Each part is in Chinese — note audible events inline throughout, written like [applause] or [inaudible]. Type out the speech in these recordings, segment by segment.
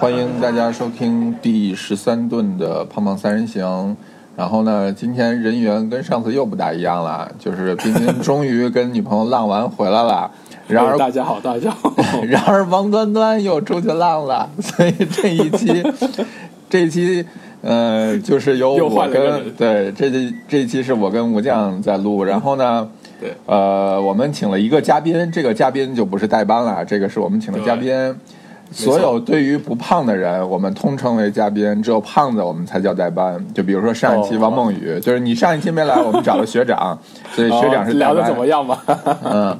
欢迎大家收听第十三顿的胖胖三人行。然后呢，今天人员跟上次又不大一样了，就是冰冰终于跟女朋友浪完回来了。然而大家好，大家好。[laughs] 然而王端端又出去浪了，所以这一期，[laughs] 这一期，呃，就是由我跟对这这一期是我跟吴将在录。然后呢，对，呃，我们请了一个嘉宾，这个嘉宾就不是代班了，这个是我们请的嘉宾。所有对于不胖的人，我们通称为嘉宾；只有胖子，我们才叫代班。就比如说上一期王梦雨，就是你上一期没来，我们找了学长，[laughs] 所以学长是聊的怎么样嘛？嗯，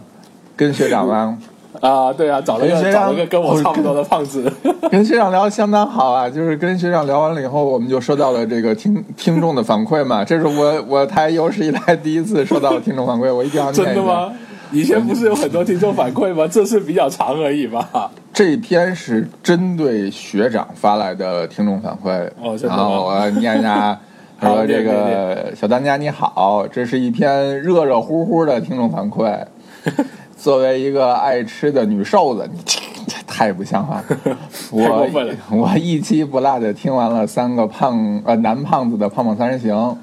跟学长吗？啊，对啊，找了一个找了一个跟我差不多的胖子，[laughs] 跟学长聊的相当好啊。就是跟学长聊完了以后，我们就收到了这个听 [laughs] 听众的反馈嘛。这是我我台有史以来第一次收到听众反馈，我一定要。真的吗？以前不是有很多听众反馈吗？这次比较长而已吧。这篇是针对学长发来的听众反馈，然后我念一下，[laughs] 说这个小当家你好，这是一篇热热乎乎的听众反馈。[laughs] 作为一个爱吃的女瘦子，你这太不像话！[laughs] 我我一期不落的听完了三个胖呃男胖子的胖胖三人行。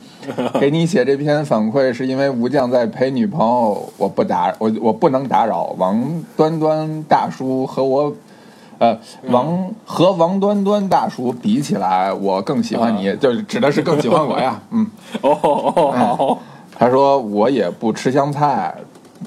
给你写这篇反馈是因为吴将在陪女朋友，我不打我我不能打扰王端端大叔和我，呃王和王端端大叔比起来，我更喜欢你，就是指的是更喜欢我呀。嗯 [laughs] 哦哦好，他说我也不吃香菜。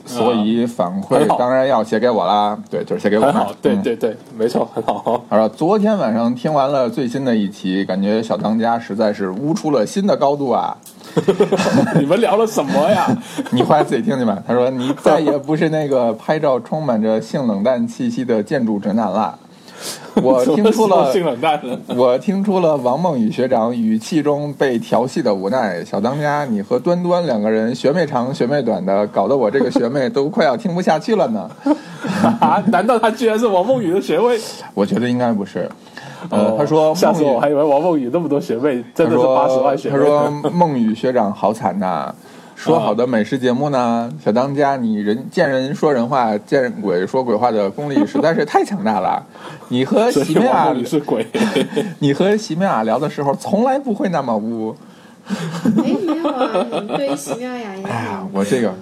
所以反馈当然要写给我啦，对，就是写给我。好，对对对，没错，很好。他说昨天晚上听完了最新的一期，感觉小当家实在是悟出了新的高度啊！[laughs] 你们聊了什么呀？[laughs] 你回来自己听听吧。他说你再也不是那个拍照充满着性冷淡气息的建筑直男了。[laughs] 我听出了性冷淡，我听出了王梦雨学长语气中被调戏的无奈。小当家，你和端端两个人学妹长学妹短的，搞得我这个学妹都快要听不下去了呢。啊？难道他居然是王梦雨的学妹？我觉得应该不是。呃，他说，下次我还以为王梦雨那么多学妹，真的是八十万学妹。他说梦雨学长好惨呐。说好的美食节目呢？小当家，你人见人说人话，见鬼说鬼话的功力实在是太强大了。你和 [laughs] 席妙雅是鬼，[laughs] 你和席妙雅聊的时候从来不会那么污。哎，[laughs] 没有啊，对席妙雅也。哎呀，我这个，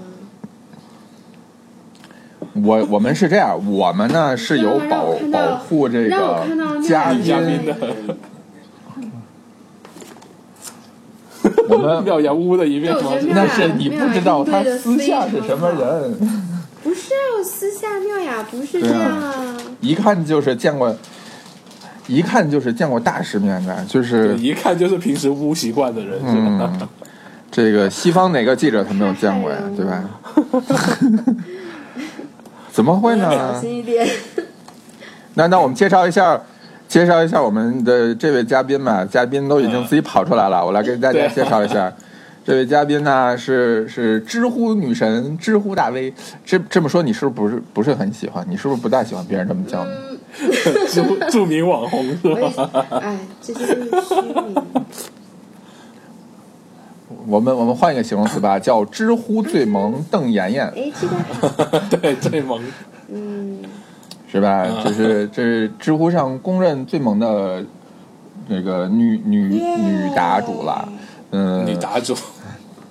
我我们是这样，我们呢是有保保护这个嘉宾的。[laughs] 我们妙雅屋的一面吗？那是你不知道他私下是什么人。不是啊，私下妙雅不是这样啊。一看就是见过，一看就是见过大世面的，就是一看就是平时污习惯的人，是吧？这个西方哪个记者他没有见过呀？[laughs] 对吧？怎么会呢？小心一点。那那我们介绍一下。介绍一下我们的这位嘉宾吧，嘉宾都已经自己跑出来了，我来给大家介绍一下。[laughs] 这位嘉宾呢是是知乎女神，知乎大 V。这这么说你是不是不是很喜欢？你是不是不大喜欢别人这么叫你？著著名网红是吧？哎，这些都是虚名。我们我们换一个形容词吧，[laughs] 叫知乎最萌邓妍妍。哎，这个 [laughs] 对最萌。嗯。是吧？就是这是知乎上公认最萌的那个女女女答主了，嗯，女答主，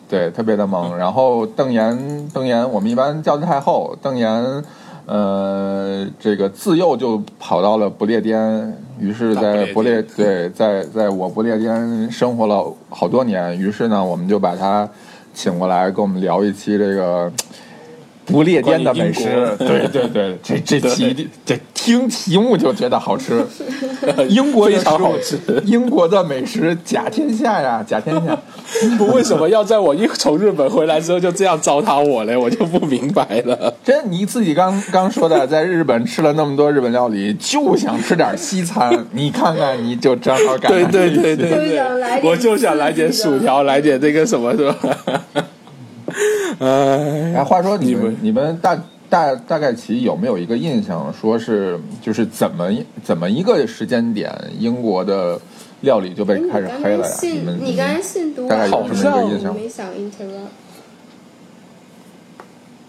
对，特别的萌。然后邓妍，邓妍，我们一般叫她太后。邓妍，呃，这个自幼就跑到了不列颠，于是在不列对，在在我不列颠生活了好多年。于是呢，我们就把他请过来，跟我们聊一期这个。不列颠的美食，对对对，这这题这听题目就觉得好吃。[laughs] 英国非常好吃，英国的美食甲天下呀，[laughs] 甲天下。不，为什么要在我一从日本回来之后就这样糟蹋我嘞？我就不明白了。这你自己刚刚说的，在日本吃了那么多日本料理，就想吃点西餐。[laughs] 你看看，你就正好赶上。对对对对对，我就想来点薯条，来点这个什么，是吧？[laughs] 哎，话说你们你们大大大概其有没有一个印象，说是就是怎么怎么一个时间点，英国的料理就被开始黑了呀？你们你刚才信读大概有什么一个印象？没想 interrupt。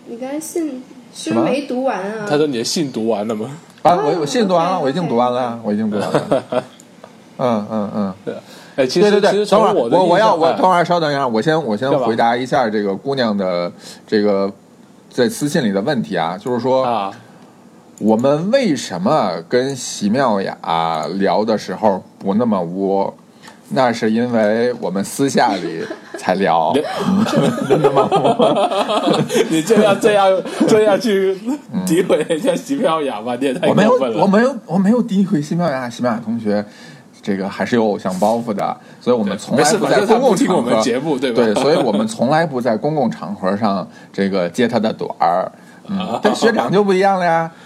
你刚才信是不是没读完啊？他说你的信读完了吗？啊，我我信读完了，我已经读完了，我已经读完了。嗯嗯嗯，对，哎，其实对对对，等会儿我我我要我等会儿儿稍等一下，我先我先回答一下这个姑娘的这个在私信里的问题啊，就是说啊，我们为什么跟席妙雅聊的时候不那么窝？那是因为我们私下里才聊，真的吗。你就要 [laughs] 这样 [laughs] 这样去诋毁人家席妙雅吗？你也太我没有过分了。我没有我没有诋毁席妙雅，席妙雅同学。这个还是有偶像包袱的，所以我们从来不在公共听我场合们节目，对吧？对，所以我们从来不在公共场合上这个揭他的短儿。嗯，但学长就不一样了呀。[laughs]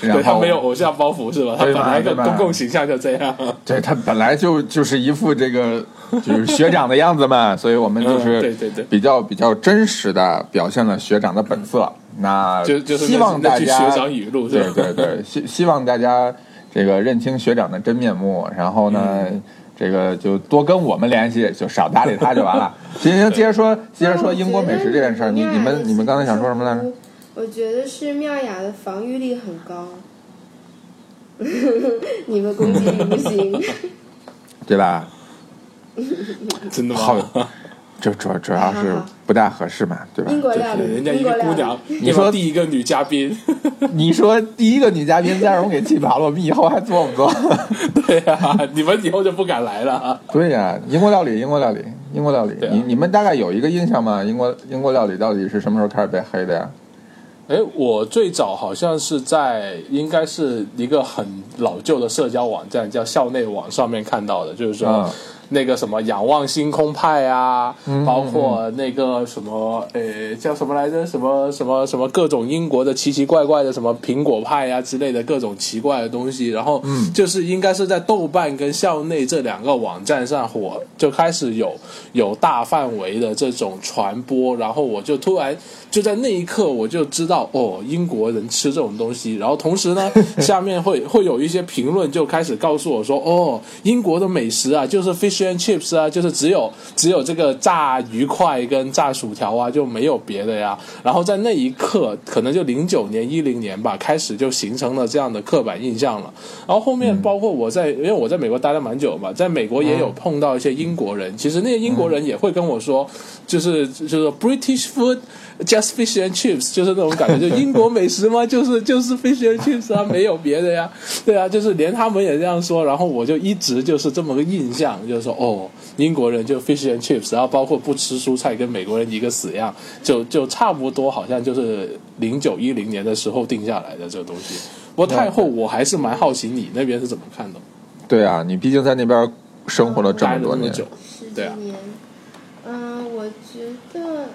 对他没有偶像包袱是吧？他本来的公共形象就这样。对他本来就就是一副这个就是学长的样子嘛，所以我们就嗯是对对对比较比较真实的表现了学长的本色。那就就是希望大家学长语录对对对，希希望大家这个认清学长的真面目，然后呢。嗯这个就多跟我们联系，就少搭理他就完了。[laughs] 行行，接着说，接着说英国美食这件事儿。你你们你们刚才想说什么来着？？我觉得是妙雅的防御力很高，[laughs] 你们攻击力不行。[laughs] 对吧？真的吗？好，这主主要是不大合适嘛，对吧？英国料理，人家一个姑娘，[laughs] 你说第一个女嘉宾，你说第一个女嘉宾再让我给气跑了，我们以后还做不做？[laughs] 对呀、你们以后就不敢来了啊。对呀、英国料理，英国料理，英国料理。啊你你们大概有一个印象吗？英国英国料理到底是什么时候开始被黑的呀？哎，我最早好像是在应该是一个很老旧的社交网站，叫校内网上面看到的，就是说。嗯那个什么仰望星空派啊，嗯包括那个什么，呃，叫什么来着？什么什么什么各种英国的奇奇怪怪的什么苹果派啊之类的各种奇怪的东西，然后嗯就是应该是在豆瓣跟校内这两个网站上火，就开始有有大范围的这种传播，然后我就突然就在那一刻我就知道哦，英国人吃这种东西，然后同时呢，[laughs] 下面会会有一些评论就开始告诉我说，哦，英国的美食啊，就是 fish and chips 啊，就是只有只有这个炸鱼块跟炸薯条啊，就没有别的呀。然后在那一刻，可能就零九年一零年吧，开始就形成了这样的刻板印象了。然后后面包括我在，因为我在美国待了蛮久嘛，在美国也有碰到一些英国人，其实那些英国人也会跟我说，就是就是 British food。Just fish and chips，就是那种感觉，就英国美食吗？就是就是 fish and chips 啊，没有别的呀。对啊，就是连他们也这样说，然后我就一直就是这么个印象，就是说哦，英国人就 fish and chips，然后包括不吃蔬菜，跟美国人一个死样，就就差不多，好像就是零九一零年的时候定下来的这个东西。不过太后，我还是蛮好奇你那边是怎么看的，对啊，你毕竟在那边生活了这么多年，对啊年。嗯，我觉得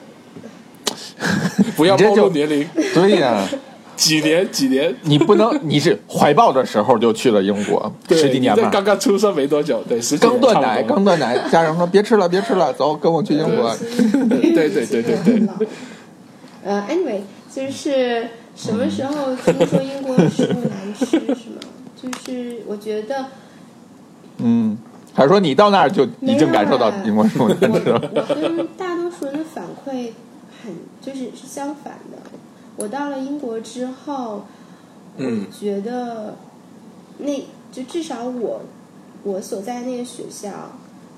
[laughs] 不要暴露年龄，对呀、几年几年，你不能，[laughs] 你是怀抱的时候就去了英国，对十几年吧，刚刚出生没多久，对，十几刚断奶，刚断奶，家人说别吃了，别吃了，走，跟我去英国。[laughs] 对对对对对。呃，anyway，就是什么时候听说英国食物难吃是吗？就是我觉得嗯，还是说你到那儿就已经感受到英国食物难吃了？我我跟大多数人的反馈很就是是相反的。我到了英国之后，嗯我觉得那就至少我我所在那个学校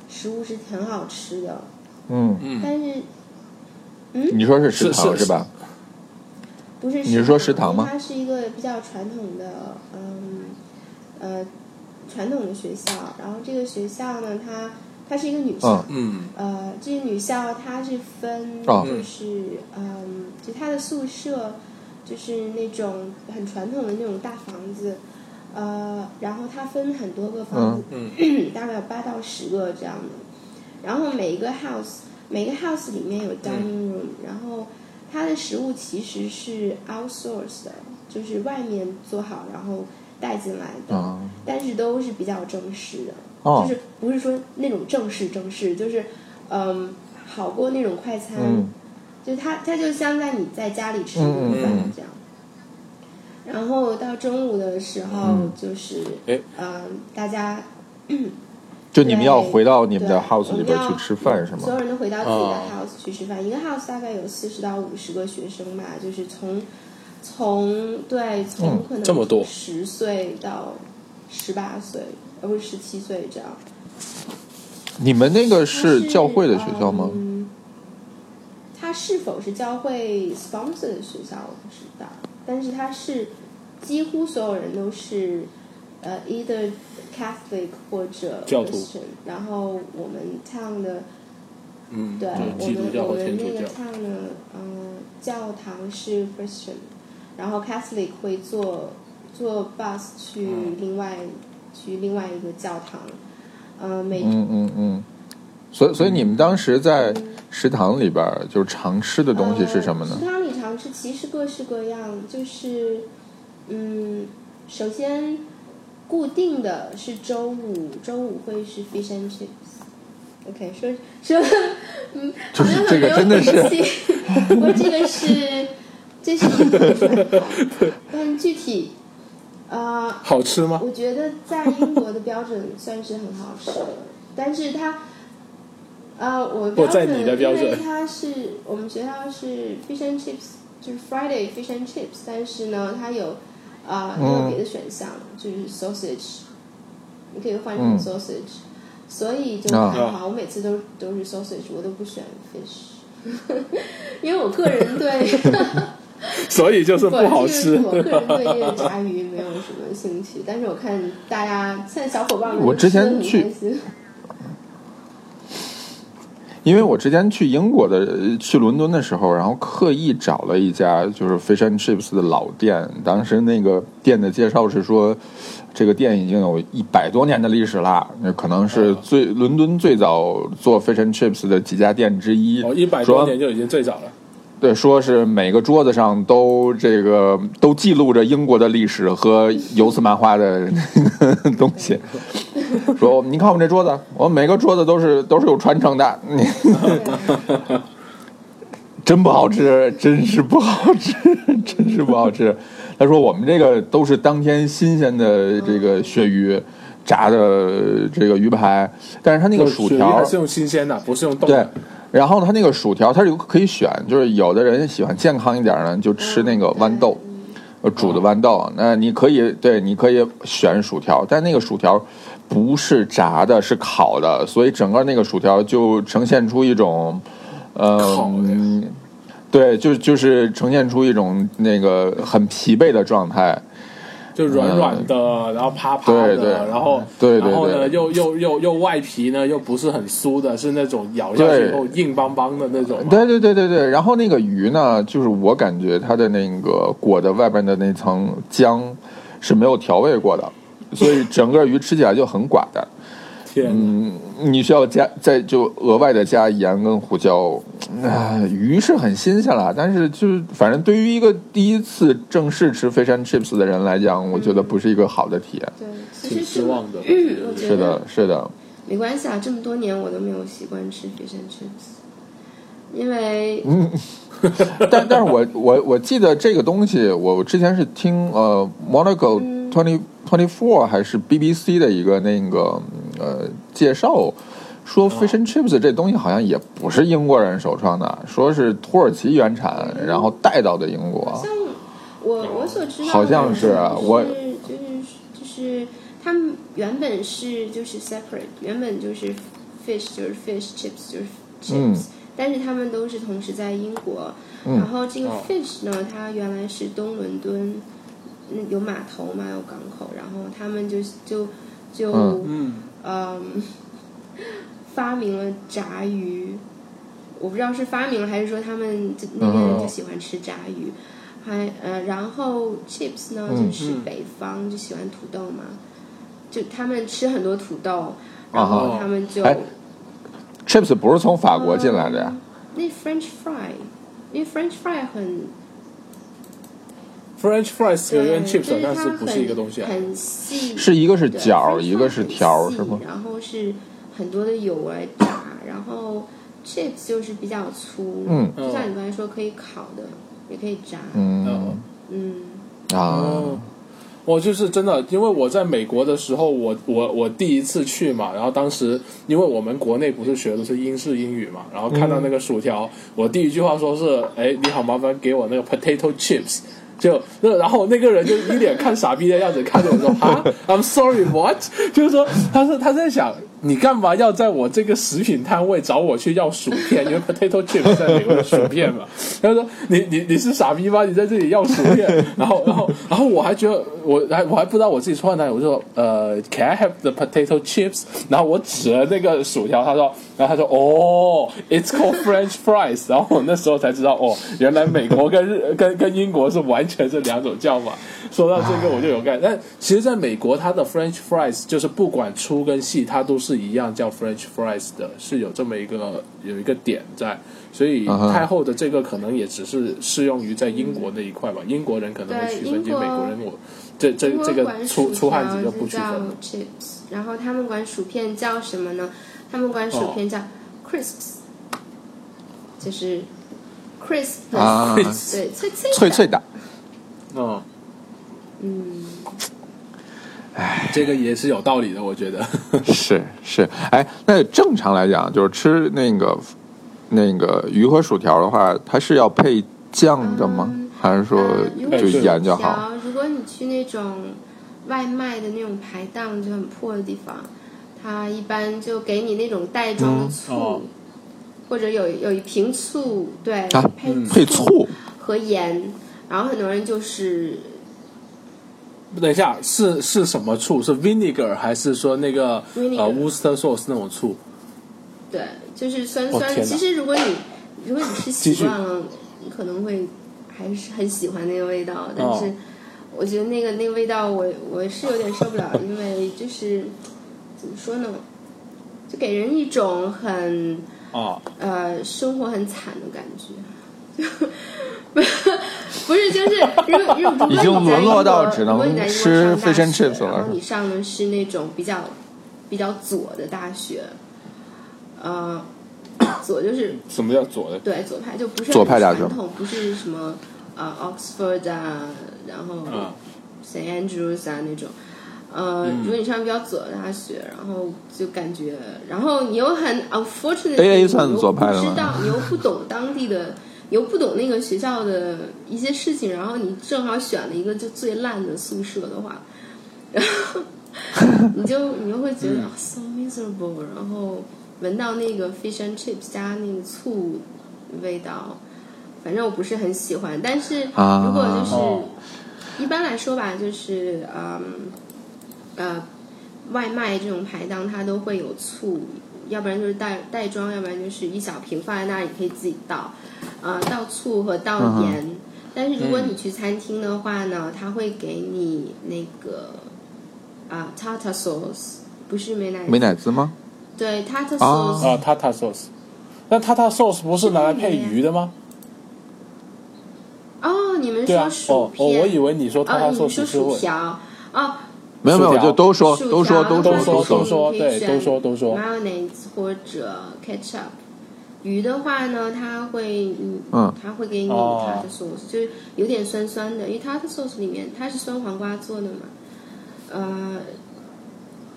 食物是挺好吃的，嗯，嗯但是嗯你说是食堂是是吧？不是你是说食堂吗它是一个比较传统的，嗯呃传统的学校。然后这个学校呢，它它是一个女校，嗯。呃，这个女校它是分，哦。就是嗯，就她的宿舍就是那种很传统的那种大房子，呃，然后它分很多个房子，嗯。[clears throat] 大概有八到十个这样的。然后每一个 house 每个 house 里面有 dining room，、然后它的食物其实是 outsourced 的，就是外面做好然后带进来的，啊，但是都是比较正式的。哦。就是不是说那种正式正式，就是嗯，好过那种快餐，嗯。就它它就像在你在家里吃一顿饭嗯。嗯这样。然后到中午的时候嗯。就是诶。嗯，大家 [clears throat] 就你们要回到你们的 house 里边去吃饭是吗？所有？人都回到自己的哦。house 去吃饭，一个 house 大概有四十到五十个学生吧，就是从从对从可能这么多。十岁到十八岁，而不是十七岁这样。你们那个是教会的学校吗？嗯，它是否是教会 sponsor 的学校我不知道，但是它是几乎所有人都是呃 either Catholic 或者教徒 Christian，然后我们 town 的嗯，对我们我们那个天主教，town 的嗯教堂是 Christian，然后 Catholic 会坐坐 bus 去嗯另外、去另外一个教堂，呃每嗯嗯嗯。所以所以你们当时在食堂里边就是常吃的东西是什么呢呃？食堂里常吃其实各式各样，就是嗯，首先固定的是周五，周五会是 fish and chips。OK，说说，嗯，就是这个真的是底气 [laughs] 我这个是，这是一个，[laughs] 但具体，呃，好吃吗？我觉得在英国的标准算是很好吃的，[laughs] 但是它，呃，我标准你的标准。因为它是我们学校是 fish and chips，就是 Friday fish and chips，但是呢，它有啊、也有别的选项，就是 sausage，你可以换成嗯。sausage，、所以就啊。还好，我每次都都是 sausage，我都不选 fish，[laughs] 因为我个人对。[laughs] [laughs] 所以就是不好吃。我个人对这个炸鱼没有什么兴趣，但是我看大家现在小伙伴们我之前去因为我之前去英国的去伦敦的时候，然后刻意找了一家就是 fish and chips 的老店。当时那个店的介绍是说，这个店已经有一百多年的历史啦，那可能是最伦敦最早做 fish and chips 的几家店之一。哦，一百说多年就已经最早了。对，说是每个桌子上都这个都记录着英国的历史和游丝漫画的那 [laughs] 个东西。说你看我们这桌子，我们每个桌子都是都是有传承的。你 [laughs] 真不好吃，真是不好吃，真是不好吃。他说我们这个都是当天新鲜的这个鳕鱼炸的这个鱼排，但是它那个薯条还是用新鲜的，不是用冻对的。，然后它那个薯条，它是有可以选，就是有的人喜欢健康一点呢，就吃那个豌豆，呃，煮的豌豆。那你可以对，你可以选薯条，但那个薯条不是炸的，是烤的，所以整个那个薯条就呈现出一种，呃对，就就是呈现出一种那个很疲惫的状态。就软软的，然后趴趴的，嗯对对然后然后呢，又又又又外皮呢又不是很酥的，是那种咬下去以后硬邦邦的那种。对对对对对，然后那个鱼呢，就是我感觉它的那个裹的外边的那层浆是没有调味过的，所以整个鱼吃起来就很寡淡。[laughs] 天，嗯，你需要加再就额外的加盐跟胡椒。啊、鱼是很新鲜了，但是就是反正对于一个第一次正式吃 fish and chips 的人来讲，我觉得不是一个好的体验。对，其挺实失望的。嗯，我觉得是的，是的，没关系啊，这么多年我都没有习惯吃 fish and chips，因为嗯。但但是我我我记得这个东西，我之前是听呃 Monaco Twenty Twenty Four 还是 BBC 的一个那个呃介绍，说 fish and chips 这东西好像也不是英国人首创的，说是土耳其原产，然后带到的英国。像我我所知道的好像是啊我就是就是他们原本是就是 separate，原本就是 fish 就是 fish chips 就是 chips，、嗯但是他们都是同时在英国。嗯。然后这个哦。fish 呢，它原来是东伦敦，嗯，有码头嘛，有港口，然后他们就就就嗯。嗯，嗯，发明了炸鱼。我不知道是发明了还是说他们就那边人就喜欢吃炸鱼，还呃，然后 chips 呢嗯就是嗯北方就喜欢土豆嘛，就他们吃很多土豆，啊然后他们就、哎 chips 不是从法国进来的呀？嗯那 French fry，因为 French fry 很 French fries 对，跟 chips 好像它是不是一个东西啊？很细，是一个是角一个是条是吗？然后是很多的油来炸，然后 chips 就是比较粗，嗯。就像你刚才说可以烤的，也可以炸，嗯。嗯。啊。哦，我就是真的，因为我在美国的时候，我我我第一次去嘛，然后当时因为我们国内不是学的是英式英语嘛，然后看到那个薯条，我第一句话说是，哎，你好，麻烦给我那个 potato chips，就那然后那个人就一脸看傻逼的样子看着我说啊，[laughs] I'm sorry what？就是说他是他在想。你干嘛要在我这个食品摊位找我去要薯片？因为 potato chips 在美国的薯片嘛。[laughs] 他说：“你你你是傻逼吗？你在这里要薯片？”然后然后然后我还觉得我还我还不知道我自己错在哪里。我说：“呃，Can I have the potato chips？” 然后我指了那个薯条，他说，然后他说：“哦，It's called French fries。”然后我那时候才知道，哦，原来美国跟日跟跟英国是完全是两种叫法。说到这个我就有概念，但其实在美国，它的 French fries 就是不管粗跟细，它都是一样叫 French fries 的，是有这么一个有一个点在，所以太后的这个可能也只是适用于在英国那一块吧，英国人可能会区分，就美国人我这这这个粗粗汉子就不区分。chips，然后他们管薯片叫什么呢？他们管薯片叫 crisps，就是 crisp，啊，对，脆脆脆脆的，嗯。嗯，哎，这个也是有道理的，我觉得 [laughs] 是是。哎，那正常来讲，就是吃那个那个鱼和薯条的话，它是要配酱的吗？还是说就盐就好？如果你去那种外卖的那种排档就很破的地方，它一般就给你那种袋装的醋，或者有有一瓶醋，对，配配醋和盐，然后很多人就是。等一下，是是什么醋？是 vinegar 还是说那个呃 Worcester sauce 那种醋？对，就是酸酸。其实如果你如果你吃习惯了，你可能会还是很喜欢那个味道。但是我觉得那个那个味道，我我是有点受不了，因为就是怎么说呢，就给人一种很啊呃生活很惨的感觉。[laughs] 不是，就是如果 [laughs] 如果已经沦落到只能吃 fish and chips 了。然后你上的是那种比较比较左的大学，呃，左就是什么叫左的？对，左派就不是左派大学，传统不是什么呃 Oxford 啊，然后 St Andrews 啊那种。呃，如果你上比较左的大学，然后就感觉，然后你又很 unfortunate，你又不知道，你又不懂当地的。又不懂那个学校的一些事情，然后你正好选了一个就最烂的宿舍的话，然后你就你就会觉得 so miserable，然后闻到那个 fish and chips 加那个醋味道，反正我不是很喜欢。但是如果就是一般来说吧，就是嗯呃外卖这种排档它都会有醋，要不然就是袋袋装，要不然就是一小瓶放在那里可以自己倒。呃，倒醋和倒盐，但是如果你去餐厅的话呢，他会给你那个啊，tartar sauce，不是美乃美乃滋吗？对，tartar sauce 啊，tartar sauce，那 tartar sauce 不是拿来配鱼的吗？哦，你们说薯片？哦，我以为你说 tartar sauce 是薯条。哦，没有没有，就都说都说都说都说，对，都说都说，mayonnaise 或者 ketchup。鱼的话呢，它会，嗯，它会给你它的 sauce，就是有点酸酸的，因为它的 sauce 里面它是酸黄瓜做的嘛，呃，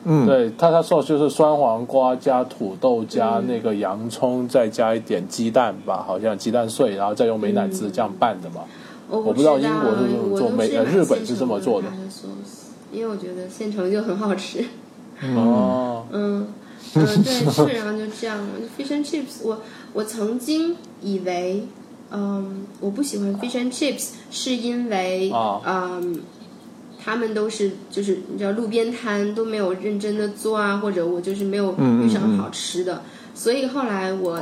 嗯，对，它的 sauce 就是酸黄瓜加土豆加那个洋葱，再加一点鸡蛋吧，好像鸡蛋碎，然后再用美乃滋这样拌的嘛。我不知道英国是这么做，美呃日本是这么做的。因为我觉得现成就很好吃。哦，[laughs] 嗯，嗯，对，基本上就这样。Fish and chips，我。我曾经以为，嗯，我不喜欢 fish and chips，是因为，嗯，他们都是就是你知道路边摊都没有认真的做啊，或者我就是没有遇上好吃的，所以后来我，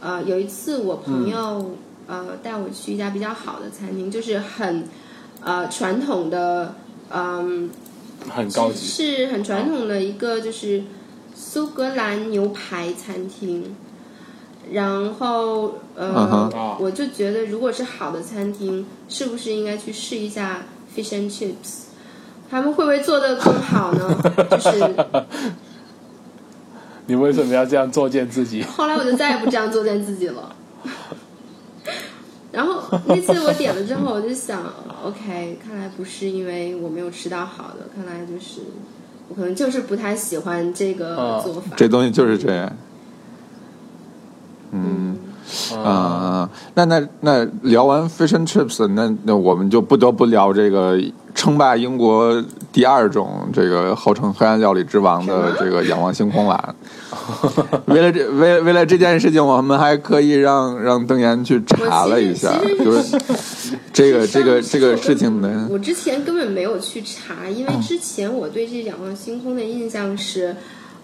呃，有一次我朋友呃带我去一家比较好的餐厅，就是很，呃，传统的，嗯，很高级，是很传统的一个就是苏格兰牛排餐厅。然后，呃，我就觉得，如果是好的餐厅，是不是应该去试一下 fish and chips？他们会不会做的更好呢？[laughs] 就是，你为什么要这样作践自己？后来我就再也不这样作践自己了。然后那次我点了之后，我就想，OK，看来不是因为我没有吃到好的，看来就是我可能就是不太喜欢这个做法。这东西就是这样。嗯，啊，那那那聊完 fish and chips，那那我们就不得不聊这个称霸英国第二种这个号称黑暗料理之王的这个仰望星空了。[laughs] 为了这为为了这件事情，我们还可以让让邓岩去查了一下，就是这个这个这个事情呢。我之前根本没有去查，因为之前我对这仰望星空的印象是，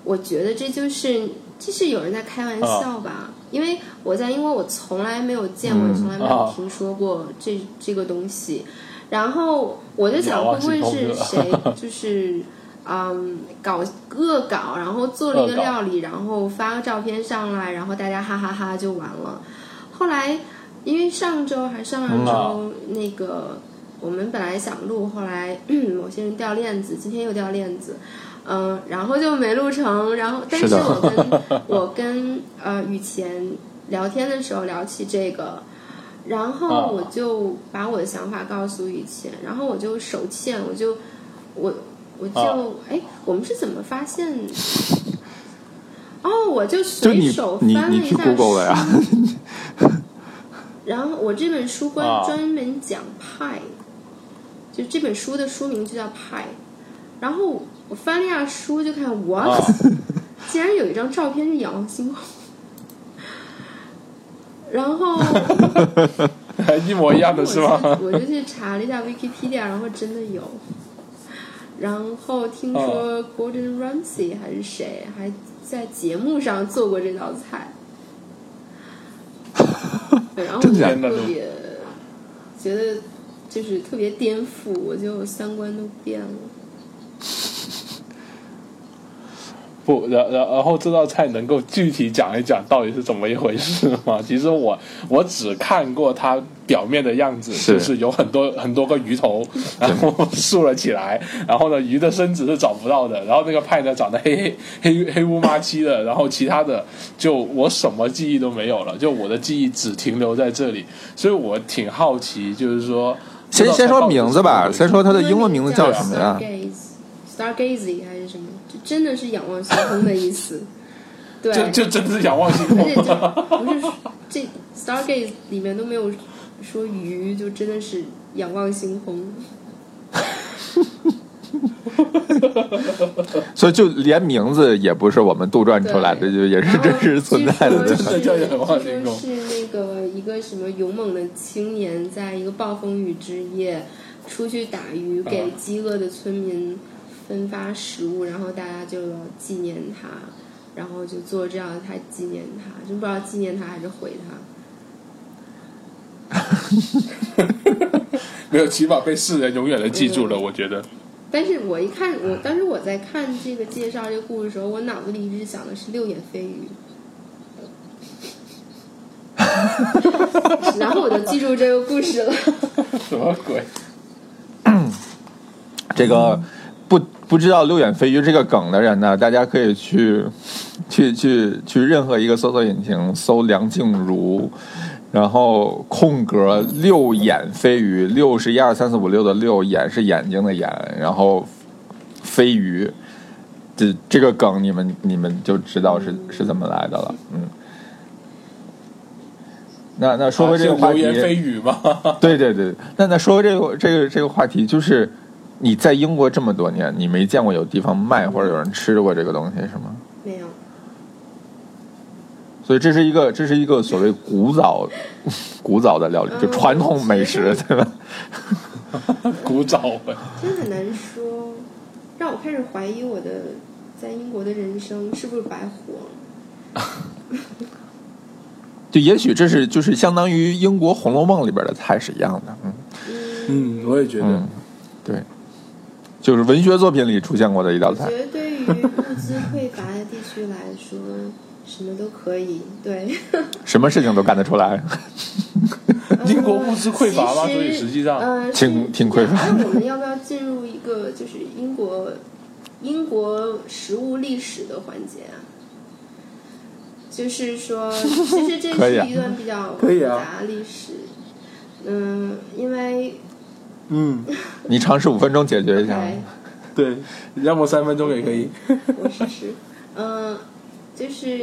我觉得这就是这是有人在开玩笑吧。因为我在英国，我从来没有见过，从来没有听说过这这个东西。然后我就想，会不会是谁 [laughs] 就是嗯搞恶搞，然后做了一个料理，然后发个照片上来，然后大家哈哈哈就完了。后来因为上周还上上周那个我们本来想录，后来某些人掉链子，今天又掉链子。嗯，然后就没录成。然后，但是我跟 [laughs] 我跟呃雨前聊天的时候聊起这个，然后我就把我的想法告诉雨前，然后我就手欠，我就我我就哎，我们是怎么发现？哦，我就随手翻了一下书，[laughs] 然后我这本书关专门讲派，就这本书的书名就叫派，然后。我翻了一下书，就看哇，[laughs] 竟然有一张照片是仰望星空，然后 [laughs] 一模一样的是吗？我就去查了一下 Wikipedia，然后真的有。然后听说 Gordon Ramsay 还是谁，还在节目上做过这道菜。然后我就特别觉得就是特别颠覆，我就三观都变了。不，然然然后这道菜能够具体讲一讲到底是怎么一回事吗？[laughs] 其实我我只看过它表面的样子，就是有很多很多个鱼头，[laughs] 然后竖了起来，然后呢鱼的身子是找不到的，然后那个派呢长得黑黑黑黑乌麻漆的，然后其他的就我什么记忆都没有了，就我的记忆只停留在这里，所以我挺好奇，就是说先先说名字吧，先说它的英文名字叫什么呀？Stargazy 还是什么？真的是仰望星空的意思，对，就就真的是仰望星空，不是这 Stargate 里面都没有说鱼，就真的是仰望星空。[laughs] 所以就连名字也不是我们杜撰出来的，就也是真实存在的。真的叫仰望星空。是那个一个什么勇猛的青年，在一个暴风雨之夜出去打鱼，给饥饿的村民。分发食物，然后大家就要纪念他，然后就做这样的他纪念他，就不知道纪念他还是毁他。[laughs] 没有，起码被世人永远的记住了。我觉得。但是我一看，我当时我在看这个介绍这个故事的时候，我脑子里一直想的是六眼飞鱼。[laughs] 然后我就记住这个故事了。什么鬼？这个。不不知道六眼飞鱼这个梗的人呢，大家可以去 [laughs] 去去去任何一个搜索引擎搜梁静茹，然后空格六眼飞鱼，六是一二三四五六的六，眼是眼睛的眼，然后飞鱼，这这个梗你们你们就知道是是怎么来的了，嗯。那那说回这个话题，飞鱼吗？[laughs] 对对对，那那说回这个这个这个话题就是。你在英国这么多年，你没见过有地方卖或者有人吃过这个东西是吗？没有。所以这是一个这是一个所谓古早 [laughs] 古早的料理，就传统美食，对吧？[laughs] 古早的。真很难说，让我开始怀疑我的在英国的人生是不是白活了。[laughs] 就也许这是就是相当于英国《红楼梦》里边的菜是一样的，嗯嗯，我也觉得，对。就是文学作品里出现过的一道菜。我觉得对于物资匮乏的地区来说，什么都可以。对。[laughs] 什么事情都干得出来。[laughs] 英国物资匮乏吗？所以实际上，呃，挺挺匮乏。那我们要不要进入一个就是英国英国食物历史的环节啊？就是说，[laughs] 其实这是一段比较复杂历史。嗯，因为。嗯，你尝试五分钟解决一下，对，要么三分钟也可以。我试试，嗯，就是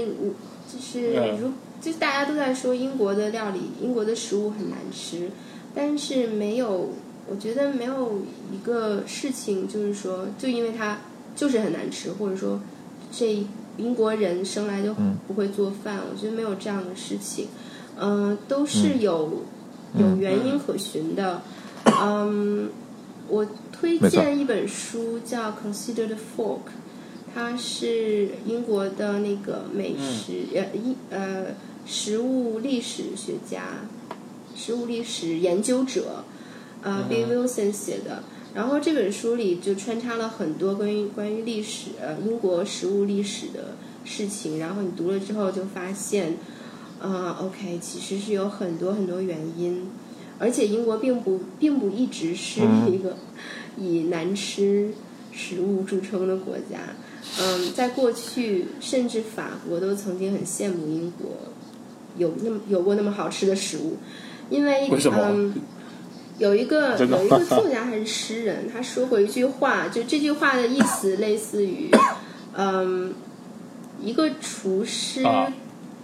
就是如就是大家都在说英国的料理，英国的食物很难吃，但是没有，我觉得没有一个事情就是说，就因为它就是很难吃，或者说这英国人生来就不会做饭，我觉得没有这样的事情，嗯，都是有有原因可循的，嗯，[laughs] 我推荐一本书叫《Consider the Fork》。它是英国的那个美食呃一呃食物历史学家，食物历史研究者，呃，Bill Wilson 写的。然后这本书里就穿插了很多关于关于历史呃英国食物历史的事情。然后你读了之后就发现，啊，OK，其实是有很多很多原因，而且英国并不并不一直是一个以难吃食物著称的国家。嗯，在过去，甚至法国都曾经很羡慕英国有那么有过那么好吃的食物，因为嗯，有一个有一个作家还是诗人，他说过一句话，就这句话的意思类似于，[coughs] 嗯，一个厨师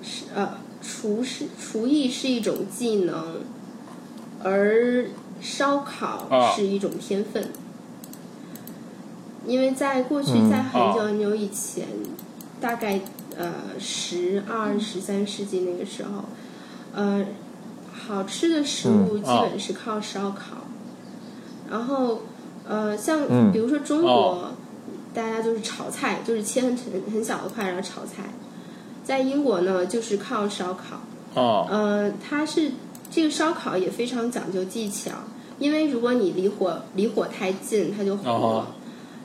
是呃，厨师厨艺是一种技能，而烧烤是一种天分。因为在过去，在很久很久以前，大概呃十二、十三世纪那个时候，呃，好吃的食物基本是靠烧烤。然后呃，像比如说中国，大家就是炒菜，就是切很很小的块然后炒菜。在英国呢，就是靠烧烤。哦。呃，它是这个烧烤也非常讲究技巧，因为如果你离火离火太近，它就糊了。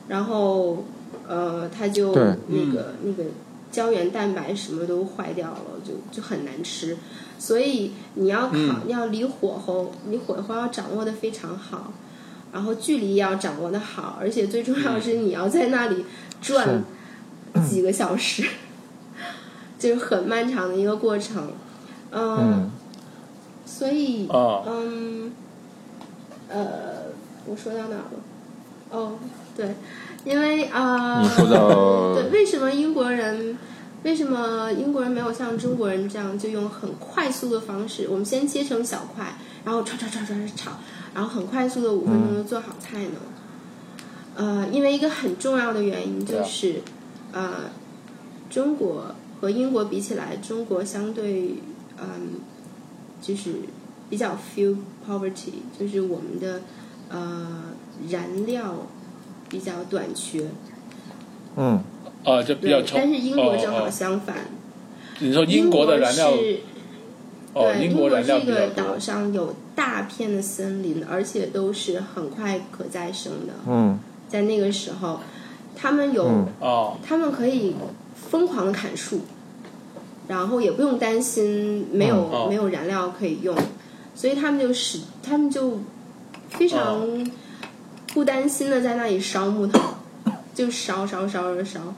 然后，呃，它就那个那个胶原蛋白什么都坏掉了，就就很难吃。所以你要烤，要离火候，你火候要掌握的非常好，然后距离要掌握的好，而且最重要的是你要在那里转几个小时，[laughs] 就是很漫长的一个过程。嗯，所以，嗯，呃，我说到哪了？哦。对，因为啊，对，为什么英国人，为什么英国人没有像中国人这样就用很快速的方式？我们先切成小块，然后炒炒炒炒炒，然后很快速的五分钟就做好菜呢？呃，因为一个很重要的原因就是，呃，中国和英国比起来，中国相对嗯，就是比较 feel poverty，就是我们的呃燃料。比较短缺，嗯，啊，就比较但是英国正好相反。你说英国的燃料，对，英国这个岛上有大片的森林，而且都是很快可再生的。嗯，在那个时候，他们有哦，他们可以疯狂的砍树，然后也不用担心没有没有燃料可以用，所以他们就使他们就非常。不担心的在那里烧木头，就烧烧烧烧烧。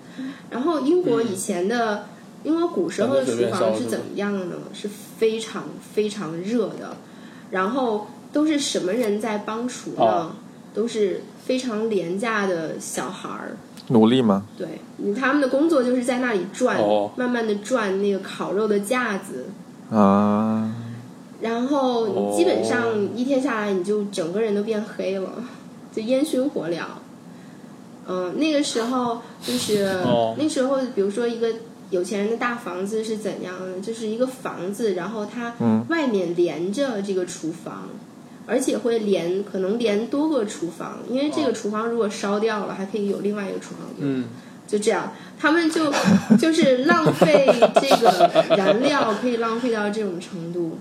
然后英国以前的，英国古时候的厨房是怎么样的呢？是非常非常热的。然后都是什么人在帮厨呢？都是非常廉价的小孩儿。奴隶吗？对，他们的工作就是在那里转，慢慢的转那个烤肉的架子。啊。然后你基本上一天下来，你就整个人都变黑了。就烟熏火燎，嗯，那个时候就是那时候，比如说一个有钱人的大房子是怎样的？就是一个房子，然后它外面连着这个厨房，而且会连可能连多个厨房，因为这个厨房如果烧掉了，还可以有另外一个厨房用。就这样，他们就就是浪费这个燃料，可以浪费到这种程度，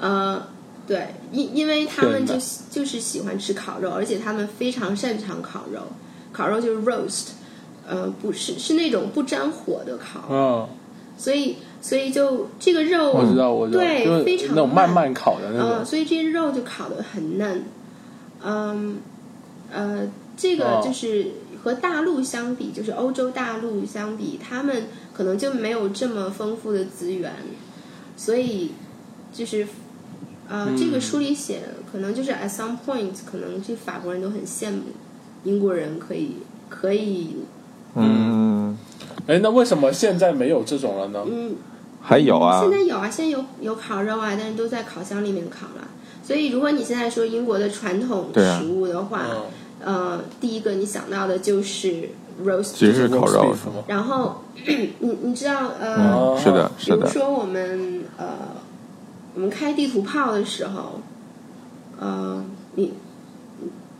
呃。对，因因为他们就就是喜欢吃烤肉，而且他们非常擅长烤肉。烤肉就是 roast，呃，不是是那种不沾火的烤。嗯。所以，所以就这个肉，我知道，我知道，对，非常那种慢慢烤的那种。所以这些肉就烤的很嫩。嗯，呃，这个就是和大陆相比，就是欧洲大陆相比，他们可能就没有这么丰富的资源，所以就是。啊，这个书里写，可能就是 at some point，可能这法国人都很羡慕英国人可以可以。嗯，哎，那为什么现在没有这种了呢？嗯，还有啊，现在有啊，现在有有烤肉啊，但是都在烤箱里面烤了。所以如果你现在说英国的传统食物的话，呃，第一个你想到的就是 roast，其实是烤肉。然后 [clears throat] 你你知道呃，是的，是的。比如说我们呃，我们开地图炮的时候，呃，你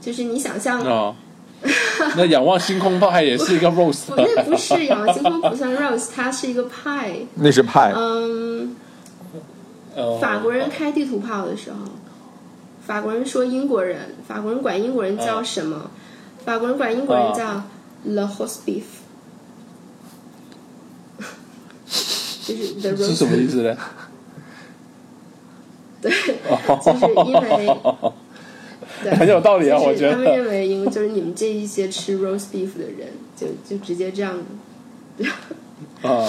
就是你想象。[laughs] 那仰望星空派也是一个 rose，那不是仰望星空不算 rose，它是一个派。那是派。嗯，法国人开地图炮的时候，法国人说英国人，法国人管英国人叫什么？法国人管英国人叫 the horse beef，就是 the rose。是什么意思呢？对，就是因为。很有道理啊，我觉得。他们认为，因为就是你们这一些吃 roast beef 的人，就就直接这样，啊，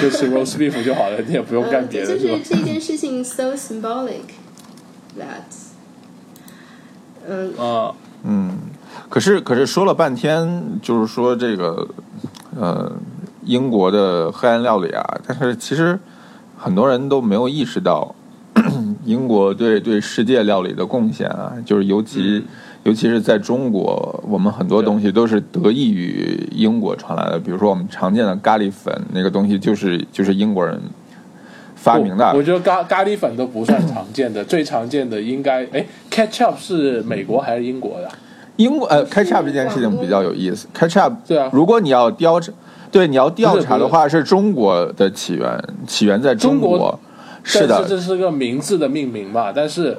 就吃 roast beef 就好了，你也不用干别的，就是这件事情 so symbolic that，嗯啊。嗯，可是可是说了半天，就是说这个呃英国的黑暗料理啊，但是其实很多人都没有意识到。英国对对世界料理的贡献啊，就是尤其尤其是在中国，我们很多东西都是得益于英国传来的。比如说我们常见的咖喱粉，那个东西就是就是英国人发明的。我觉得咖咖喱粉都不算常见的，最常见的应该哎，ketchup 是美国还是英国的？英国呃，ketchup 这件事情比较有意思。ketchup 对啊，如果你要调查，对你要调查的话，是中国的起源，起源在中国。是的，这是个名字的命名嘛？但是，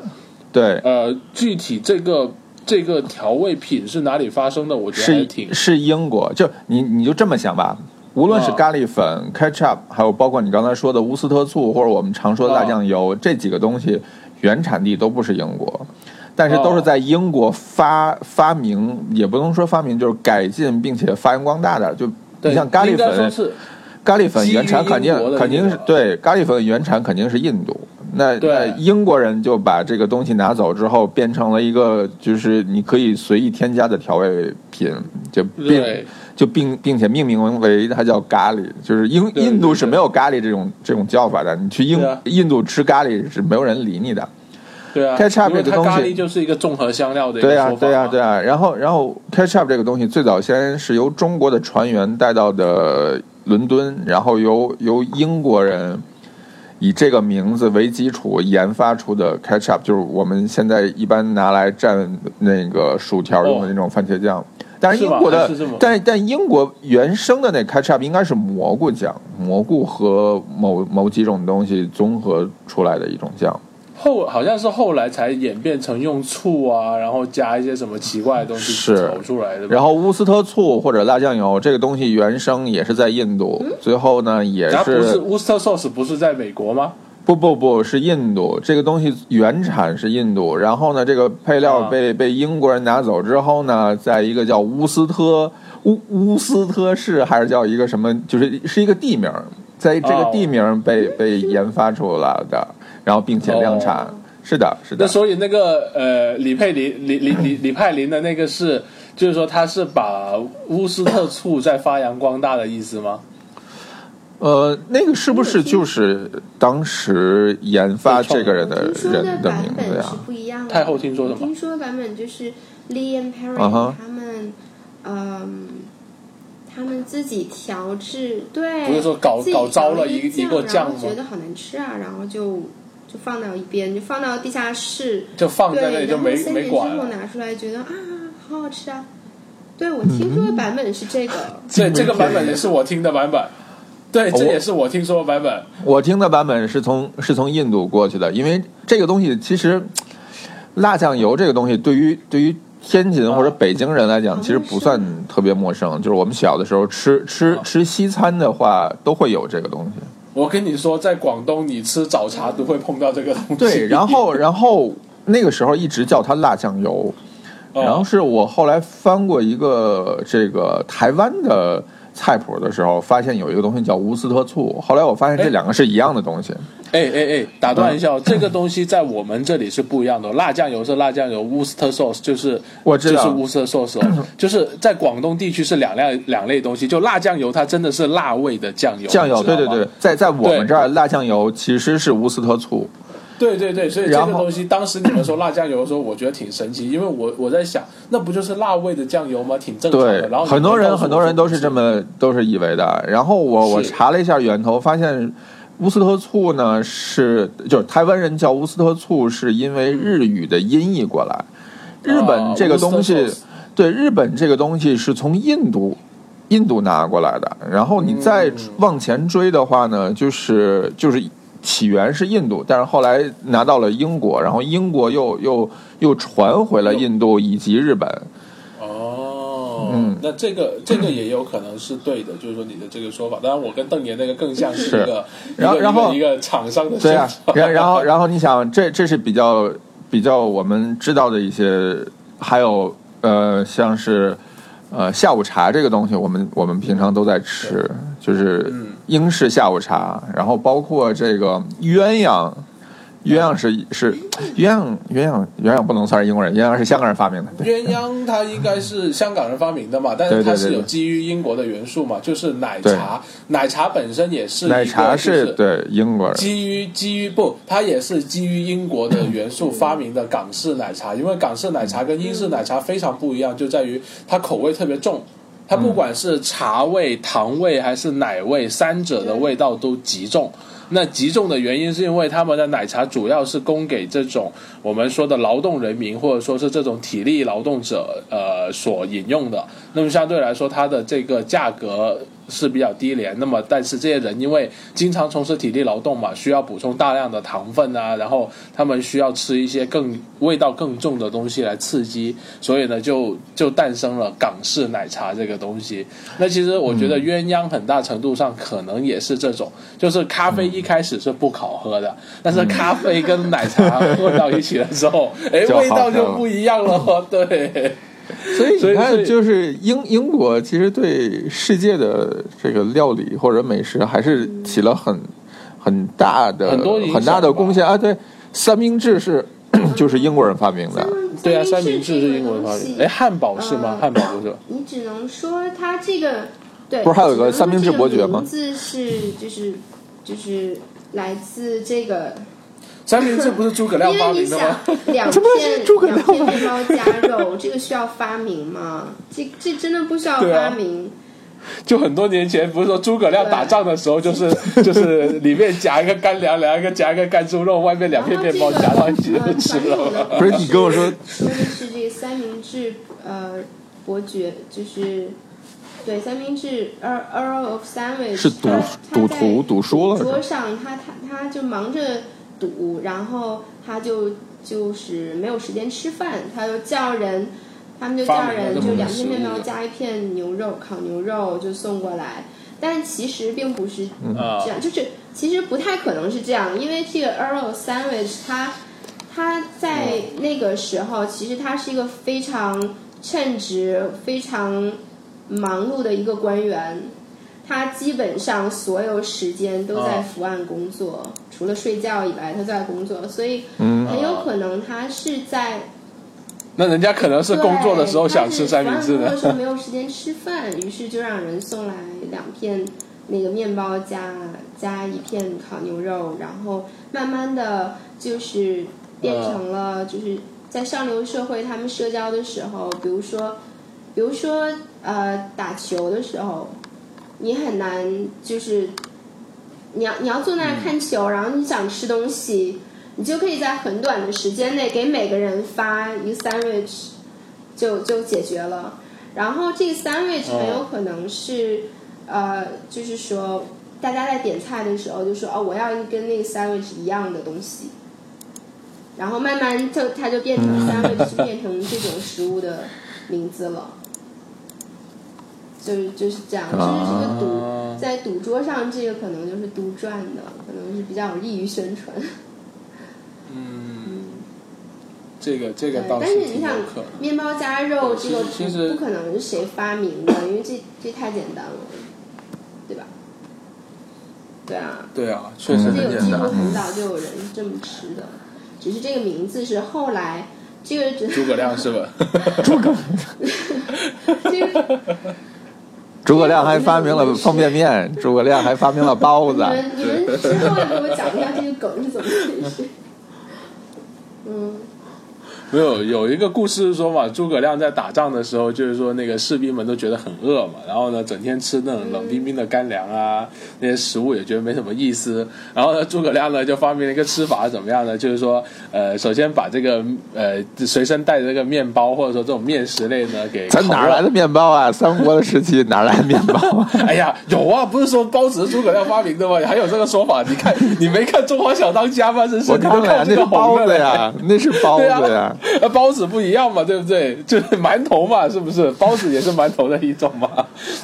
对，呃，具体这个这个调味品是哪里发生的？我觉得是挺是英国。就你你就这么想吧，无论是咖喱粉、ketchup，还有包括你刚才说的乌斯特醋，或者我们常说的辣酱油，这几个东西原产地都不是英国，但是都是在英国发发明，也不能说发明，就是改进并且发扬光大的。就你像咖喱粉。咖喱粉原产肯定肯定是对，咖喱粉原产肯定是印度。那那英国人就把这个东西拿走之后，变成了一个就是你可以随意添加的调味品，就并就并并且命名为它叫咖喱。就是英印度是没有咖喱这种这种叫法的，你去英印度吃咖喱是没有人理你的。对啊，ketchup 这个东西就是一个综合香料的。对啊，对啊，对啊。然后然后 ketchup 这个东西最早先是由中国的船员带到的。伦敦，然后由由英国人以这个名字为基础研发出的 ketchup，就是我们现在一般拿来蘸那个薯条用的那种番茄酱。但是英国的，但但英国原生的那 ketchup 应该是蘑菇酱，蘑菇和某某几种东西综合出来的一种酱。后好像是后来才演变成用醋啊，然后加一些什么奇怪的东西炒出来的。然后乌斯特醋或者辣酱油这个东西原生也是在印度，最后呢也是。不是乌斯特 sauce 不是在美国吗？不不不是印度，这个东西原产是印度。然后呢，这个配料被被英国人拿走之后呢，在一个叫乌斯特乌乌斯特市还是叫一个什么，就是是一个地名，在这个地名被被研发出来的。然后并且量产，是的，是的。那所以那个呃，李佩林、李李李李派林的那个是，就是说他是把乌斯特醋在发扬光大的意思吗？呃，那个是不是就是当时研发这个人的人的名字呀？不一样。太后听说什么？听说版本就是 Lee and Perry 他们，嗯，他们自己调制，对，不是说搞搞糟了一一个酱吗？觉得好难吃啊，然后就。就放到一边，就放到地下室，就放在那里就没没管。之后拿出来，觉得啊，好好吃啊！对我听说的版本是这个，[laughs] 对，这个版本也是我听的版本。对，这也是我听说的版本。我听的版本是从是从印度过去的，因为这个东西其实辣酱油这个东西，对于对于天津或者北京人来讲，其实不算特别陌生。就是我们小的时候吃吃吃西餐的话，都会有这个东西。我跟你说，在广东，你吃早茶都会碰到这个东西。对，[laughs] 然后，然后那个时候一直叫它辣酱油，然后是我后来翻过一个这个台湾的菜谱的时候，发现有一个东西叫乌斯特醋。后来我发现这两个是一样的东西。哎哎哎，打断一下，这个东西在我们这里是不一样的。辣酱油是辣酱油，乌斯特 sauce 就是我知道，就是乌斯特 sauce，[clears throat] 就是在广东地区是两类两类东西。就辣酱油，它真的是辣味的酱油。酱油，对对对，在在我们这儿，辣酱油其实是乌斯特醋。对对对，所以这个东西当时你们说辣酱油的时候，我觉得挺神奇，因为我我在想，那不就是辣味的酱油吗？挺正常的。然后很多人很多人都是这么都是以为的。然后我我查了一下源头，发现乌斯特醋呢是就是台湾人叫乌斯特醋，是因为日语的音译过来。日本这个东西，对日本这个东西是从印度印度拿过来的。然后你再往前追的话呢，就是就是。起源是印度，但是后来拿到了英国，然后英国又又又传回了印度以及日本。哦，嗯，那这个这个也有可能是对的，就是说你的这个说法。当然，我跟邓爷那个更像是一个，然后然后一个厂商的对啊，然然后 [laughs] 然后你想，这这是比较比较我们知道的一些，还有呃，像是。呃，下午茶这个东西，我们我们平常都在吃，就是英式下午茶，然后包括这个鸳鸯。鸳鸯是是鸳鸯鸳鸯鸳鸯不能算是英国人，鸳鸯是香港人发明的。鸳鸯它应该是香港人发明的嘛，但是它是有基于英国的元素嘛，就是奶茶，奶茶本身也是奶茶是对英国人基于基于不，它也是基于英国的元素发明的港式奶茶，因为港式奶茶跟英式奶茶非常不一样，就在于它口味特别重，它不管是茶味、糖味还是奶味，三者的味道都极重。那极重的原因是因为他们的奶茶主要是供给这种我们说的劳动人民，或者说是这种体力劳动者呃所饮用的。那么相对来说，它的这个价格。是比较低廉，那么但是这些人因为经常从事体力劳动嘛，需要补充大量的糖分啊，然后他们需要吃一些更味道更重的东西来刺激，所以呢就就诞生了港式奶茶这个东西。那其实我觉得鸳鸯很大程度上可能也是这种，就是咖啡一开始是不好喝的，但是咖啡跟奶茶 [laughs] 混到一起的时候，哎，味道就不一样了，对。[laughs] 所以你看，就是英英国其实对世界的这个料理或者美食还是起了很很大的很多很大的贡献啊！对，三明治是 [clears throat] 就是英国人发明的，对啊，三明治是英国人发明。哎，汉堡是吗？汉堡不是。你只能说它这个对，不是还有个三明治伯爵吗？名字是就是就是来自这个。三明治不是诸葛亮发明的吗？两片 [laughs] 两片面包加肉，[laughs] 这个需要发明吗？这这真的不需要发明。就很多年前，不是说诸葛亮打仗的时候，就是 [laughs] 就是里面夹一个干粮，两个夹一个干猪肉，外面两片面包夹到一起就吃了。不是你跟我说，说的是这个三明治呃伯爵，就是对三明治 Earl Earl of Sandwich 是赌赌徒赌输了，桌上他他他就忙着。赌，然后他就就是没有时间吃饭，他就叫人，他们就叫人，就两片面包加一片牛肉，烤牛肉就送过来。但其实并不是这样，就是其实不太可能是这样，因为这个 Earl Sandwich，他他在那个时候其实他是一个非常称职、非常忙碌的一个官员。他基本上所有时间都在伏案工作，除了睡觉以外，他在工作，所以很有可能他是在。那人家可能是工作的时候想吃三明治的，时候 [laughs] 没有时间吃饭，于是就让人送来两片那个面包加加一片烤牛肉，然后慢慢的就是变成了就是在上流社会他们社交的时候，比如说比如说呃打球的时候。你很难，就是你要你要坐那儿看球，然后你想吃东西，你就可以在很短的时间内给每个人发一个 sandwich，就就解决了。然后这个 sandwich 很有可能是，呃，就是说大家在点菜的时候就说哦，我要跟那个 sandwich 一样的东西，然后慢慢就它就变成 sandwich 变成这种食物的名字了。就是就是这样，就是这个赌在赌桌上，这个可能就是杜撰的，可能是比较有利于宣传。[laughs] 嗯，这个这个倒但是挺你想面包加肉这个其实不不可能是谁发明的，因为这这太简单了，对吧？对啊，对啊，确实嗯这有很简单。几乎很早就有人这么吃的，只是这个名字是后来这个只诸葛亮是吧？[laughs] 诸葛这个诸葛亮还发明了方便面，诸葛亮还发明了包子 [laughs] 你。们你们之后要给我讲一下这个梗是怎么回事？嗯，没有，有一个故事是说嘛，诸葛亮在打仗的时候，就是说那个士兵们都觉得很饿嘛，然后呢，整天吃那种冷冰冰的干粮啊，那些食物也觉得没什么意思。然后呢，诸葛亮呢就发明了一个吃法，怎么样呢？就是说，呃，首先把这个呃随身带的这个面包或者说这种面食类呢给咱哪来的面包啊？三国的时期哪来的面包啊？哎呀，有啊，不是说包子是诸葛亮发明的吗？还有这个说法？你看，你没看《中华小当家》吗？真是，我看了呀，你都看这个那是包子呀，那是包子呀。呃，包子不一样嘛，对不对？[laughs] 就是馒头嘛，是不是？包子也是馒头的一种嘛。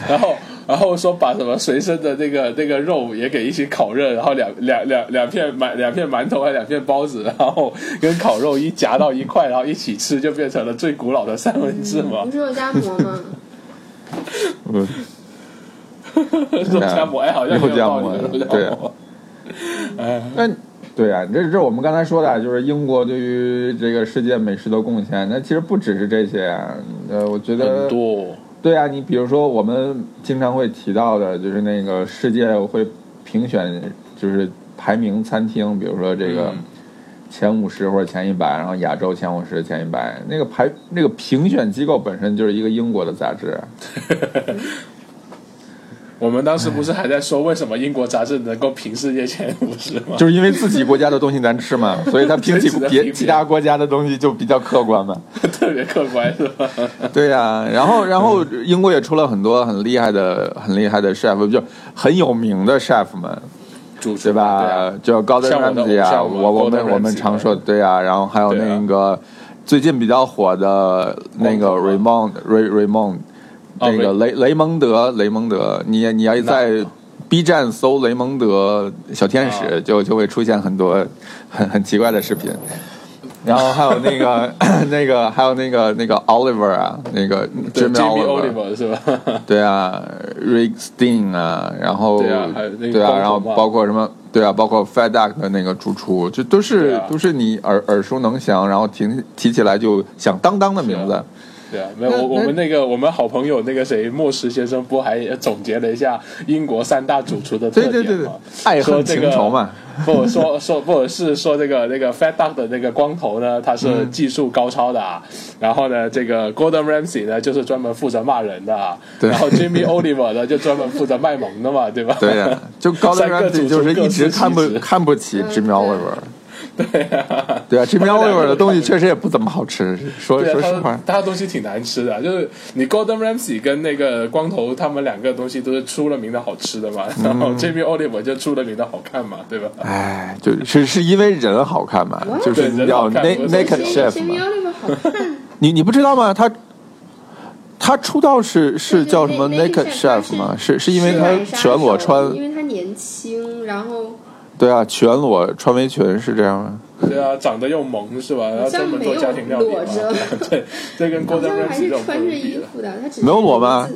然后，然后说把什么随身的那个那个肉也给一起烤热，然后两两两两片馒两片馒头还两片包子，然后跟烤肉一夹到一块，然后一起吃，就变成了最古老的三文治嘛不。是肉夹馍吗？[laughs] 嗯，[laughs] 肉夹馍，哎，好像肉夹有道理馍肉夹对啊馍。哎，那对啊，这这是我们刚才说的啊，就是英国对于这个世界美食的贡献。那其实不只是这些啊，呃，我觉得很多。对啊，你比如说我们经常会提到的，就是那个世界会评选，就是排名餐厅，比如说这个嗯前五十或者前一百，然后亚洲前五十、前一百，那个排那个评选机构本身就是一个英国的杂志。[laughs] 我们当时不是还在说为什么英国杂志能够评世界前五十吗？就是因为自己国家的东西难吃嘛，[laughs] 所以他评起真实的评别其他国家的东西就比较客观嘛。特别客观是吧？对呀、然后然后英国也出了很多很厉害的、很厉害的 chef，就很有名的 chef 们，对吧？对啊就 Gordon 像我的 Ramsay 啊，我我们我们常说对啊，然后还有那个最近比较火的那个 Raymond Ray Raymond，哦那个雷雷蒙德雷蒙德，你你要在 B 站搜雷蒙德小天使，啊就就会出现很多很很奇怪的视频。然后还有那个 [laughs] 那个还有那个那个 Oliver 啊，那个对 Jimmy Oliver，Oliver 是吧？[laughs] 对啊，Rick Steen 啊，然后对啊然后包括什么对啊，包括 Duck 的那个主厨，这都是、啊都是你耳耳熟能详，然后提提起来就响当当的名字。对啊，没有我我们那个我们好朋友那个谁莫石先生不还总结了一下英国三大主厨的特点对对对对吗？，爱恨说这个情仇嘛。不说说不是说这个那个 Fat Duck 的那个光头呢，他是嗯技术高超的啊，然后呢，这个 Gordon Ramsay 呢就是专门负责骂人的啊，对然后 Jimmy Oliver 呢就专门负责卖萌的嘛，对吧？对呀、就 [laughs] 高登三个主 Ramsay 厨就是一直看不看不起嗯 Jimmy 对 Oliver。对啊。对啊，Jimmy Oliver 的东西确实也不怎么好吃，说啊，说实话他。他的东西挺难吃的，就是你 Golden Ramsay 跟那个光头他们两个东西都是出了名的好吃的嘛，然后嗯 Jamie Oliver 就出了名的好看嘛，对吧？哎，就是是因为人好看嘛，就是对人叫好看 na 不是 naked chef 嘛。[laughs] 你你不知道吗？他他出道是是叫什么 naked chef 吗？是是因为他全裸穿因为他年轻，然后对啊，全裸穿围裙是这样吗？对啊，长得又萌是吧？然后专门做家庭料理 [laughs] 对，这跟郭德纲是这么。好像还是穿着衣。服的，他只是没有裸吗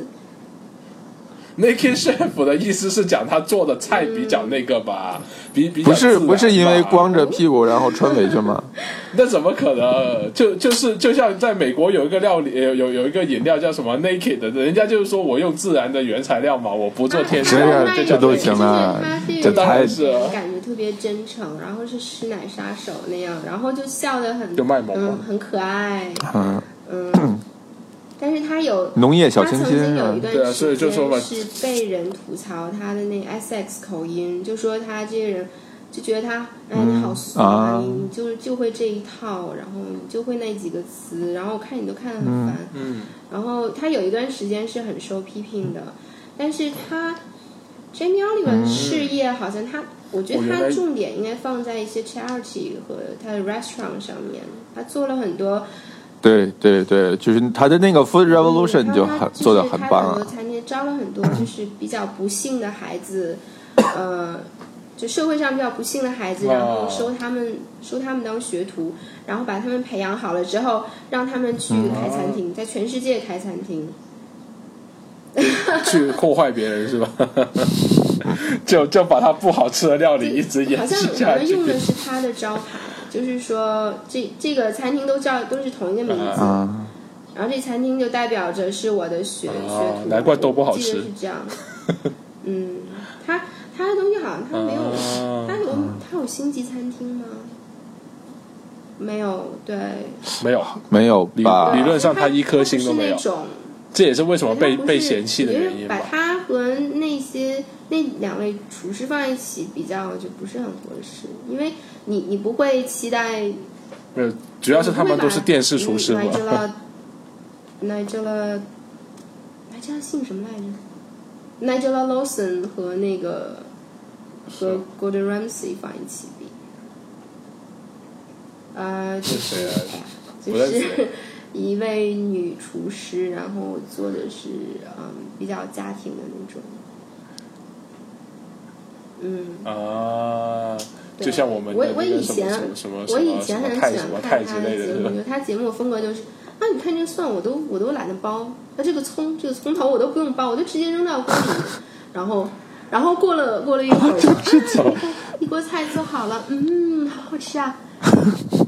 Naked Chef 的意思是讲他做的菜比较那个吧，比比较不是不是因为光着屁股然后穿围裙吗？[laughs] 那怎么可能？就就是就像在美国有一个料理，有有有一个饮料叫什么？Naked 的，人家就是说我用自然的原材料嘛，我不做添加，是啊这叫这都行啊这这太是啊。感觉特别真诚，然后是师奶杀手那样，然后就笑得很就卖萌嗯，很可爱，嗯，嗯，但是他有农业小清他曾新是吧经有一？段对啊所以时就说嘛间是被人吐槽他的那个 Essex 口音，就说他这个人就觉得他哎你好俗啊你你就是就会这一套，然后你就会那几个词，然后我看你都看得很烦，嗯，然后他有一段时间是很受批评的，但是他 Jamie Oliver 的事业好像他，我觉得他重点应该放在一些 charity 和他的 restaurant 上面，他做了很多对对对，就是他的那个 Food Revolution 嗯就很做的很棒他很多啊。餐厅招了很多就是比较不幸的孩子，呃，就社会上比较不幸的孩子，然后收他们收他们当学徒，然后把他们培养好了之后，让他们去开餐厅，在全世界开餐厅，去破坏别人是吧？[laughs] 就就把他不好吃的料理一直演好像我们用的是他的招牌，就是说这这个餐厅都叫都是同一个名字，然后这餐厅就代表着是我的学学徒，难怪都不好吃，是这样。[laughs] 嗯，他他的东西好像他没有，他有他有星级餐厅吗？没有，对，没有没有吧？理论上他一颗星都没有。这也是为什么被被嫌弃的原因把他和那些那两位厨师放在一起比较，就不是很合适。因为你你不会期待，没有，主要是他们都是电视厨师嘛。Nigella，Nigella，姓什么来着？Nigella Lawson 和那个和 Gordon Ramsay 放一起比，啊，就是，就是。一位女厨师，然后做的是嗯比较家庭的那种，嗯啊，就像我们我我以前我以前很喜欢看他的节目，就 [laughs] 他节目风格就是啊，你看这个蒜我都我都懒得剥，那这个葱这个葱头我都不用剥，我就直接扔到锅里，然后然后过了过了一会儿，一锅菜做好了，嗯，好好吃啊。[laughs]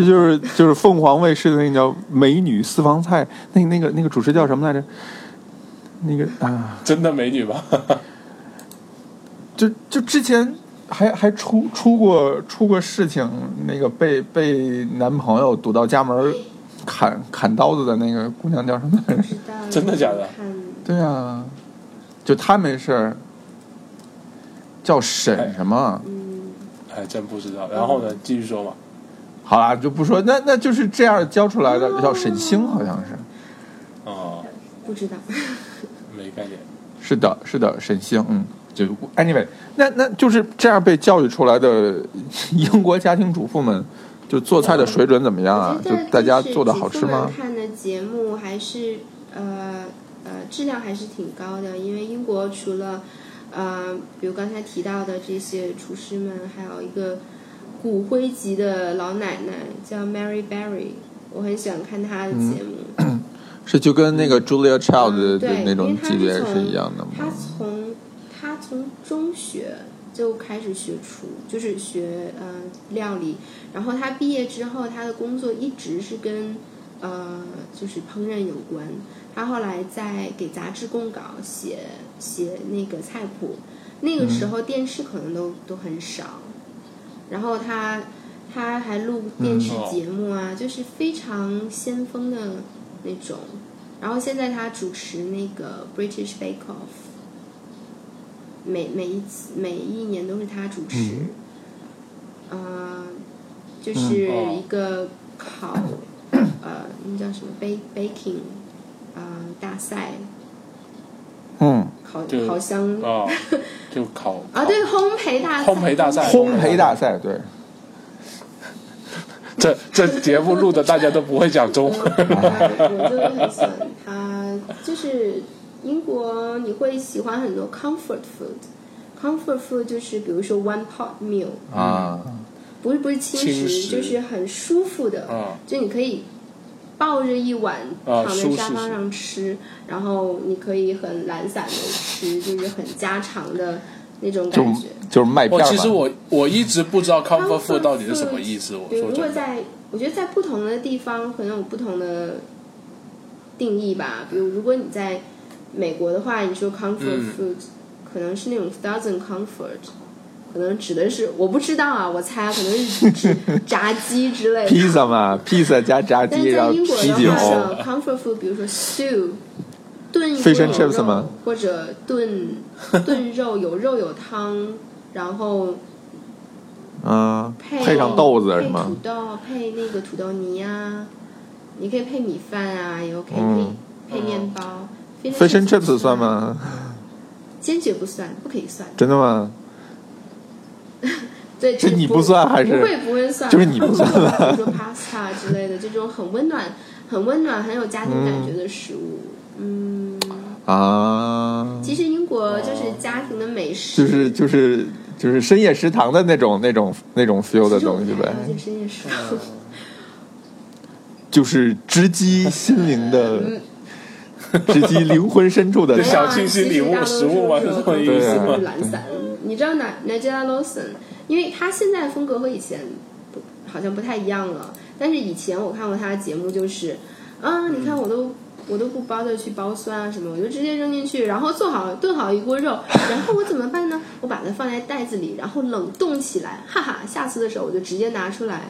这就是就是凤凰卫视的那个叫《美女私房菜》，那那个那个主持叫什么来着？那个啊，[laughs] 真的美女吧？[laughs] 就就之前还还出出过出过事情，那个被被男朋友堵到家门砍砍刀子的那个姑娘叫什么来着？[laughs] 真的假的？对啊，就她没事叫沈什么？嗯，还真不知道。然后呢，继续说吧。好啦，就不说，那那就是这样教出来的，叫沈星，好像是。哦，不知道，[laughs] 没概念。是的，是的，沈星，嗯，就 anyway，那那就是这样被教育出来的英国家庭主妇们，就做菜的水准怎么样啊？就大家做的好吃吗？看的节目还是呃呃质量还是挺高的，因为英国除了呃比如刚才提到的这些厨师们，还有一个。骨灰级的老奶奶叫 Mary Berry，我很喜欢看她的节目。是就跟那个 Julia Child 的那种级别是一样的吗？她从她从中学就开始学厨，就是学呃料理。然后她毕业之后，她的工作一直是跟呃就是烹饪有关。她后来在给杂志供稿，写写那个菜谱。那个时候电视可能都都很少。然后他他还录电视节目啊，就是非常先锋的那种。然后现在他主持那个 British Bake Off，每每一次每一年都是他主持。嗯，就是一个烤呃，那叫什么 bake baking 啊大赛。嗯。烤烤箱。啊，就烤 [laughs] 啊，对，烘焙大烘焙大赛，烘焙大赛，对。这这节目录的大家都不会讲中文。我真的很喜欢。他，就是英国，你会喜欢很多 comfort food，comfort food 就是比如说 one pot meal 啊，不是不是轻食，就是很舒服的，就你可以。抱着一碗躺在沙发上吃，然后你可以很懒散的吃，就是很家常的那种感觉。就是麦片。其实我我一直不知道 comfort food 到底是什么意思。我说如果在，我觉得在不同的地方可能有不同的定义吧。比如如果你在美国的话，你说 comfort food 可能是那种 dozen comfort。可能指的是我不知道啊，我猜可能是指炸鸡之类的。披萨嘛，披萨加炸鸡，然后啤酒。Comfort food，比如说 stew，炖一锅肉，或者炖 [laughs] 炖肉，有肉有汤，然后嗯，配上豆子是吗？土豆配那个土豆泥啊，你可以配米饭啊，也 OK，配配面包。Fish and chips 算吗？坚决不算，不可以算。真的吗？[laughs] 对，这你不算还是不会不会算？就是你不算比如说 pasta 之类的这种很温暖、很温暖、很有家庭感觉的食物，嗯啊。其实英国就是家庭的美食，就是就是就是深夜食堂的那种、那种、那种 feel 的东西呗。深夜食堂，[laughs] 就是直击心灵的，[laughs] 直击灵魂深处的小清新礼物、食物吗？是这么意思吗？懒散，你知道哪 Nigella Lawson？因为他现在风格和以前不好像不太一样了。但是以前我看过他的节目，就是啊，你看我都。我都不包的去包酸啊什么，我就直接扔进去，然后做好炖好一锅肉，[laughs] 然后我怎么办呢？我把它放在袋子里，然后冷冻起来，哈哈，下次的时候我就直接拿出来，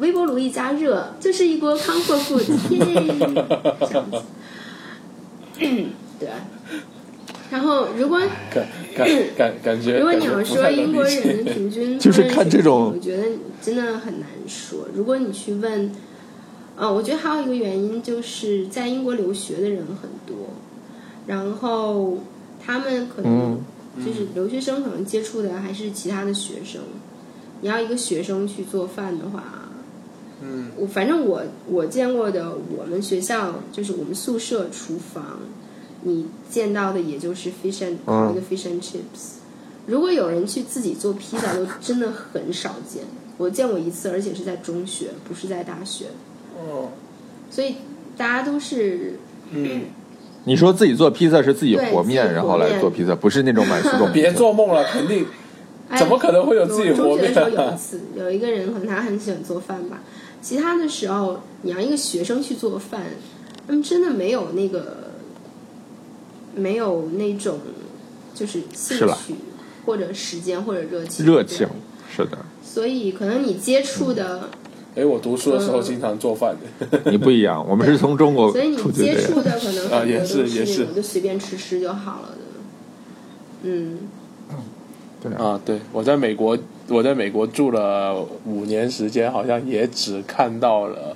微波炉一加热，就是一锅 comfort food，耶，这样子，[coughs] 对。然后如果感感感感觉，如果你要说英国人的平均，[laughs] 就是看这种，我觉得真的很难说。如果你去问。嗯，我觉得还有一个原因就是在英国留学的人很多，然后他们可能就是留学生可能接触的还是其他的学生。你要一个学生去做饭的话，嗯，我反正我我见过的，我们学校就是我们宿舍厨房，你见到的也就是 fish and 一个 fish and chips。如果有人去自己做披萨，都真的很少见。我见过一次，而且是在中学，不是在大学。哦，所以大家都是嗯，你说自己做披萨是自己和面，然后来做披萨，不是那种买速冻。别做梦了，肯定怎么可能会有自己和面？有一次，有一个人可能他很喜欢做饭吧，其他的时候你让一个学生去做饭，他们真的没有那个没有那种就是兴趣或者时间或者热情，热情是的。所以可能你接触的。哎，我读书的时候经常做饭的。你不一样，我们是从中国所以你接触的可能啊也是也是，就随便吃吃就好了的。嗯，对啊，对我在美国，我在美国住了五年时间，好像也只看到了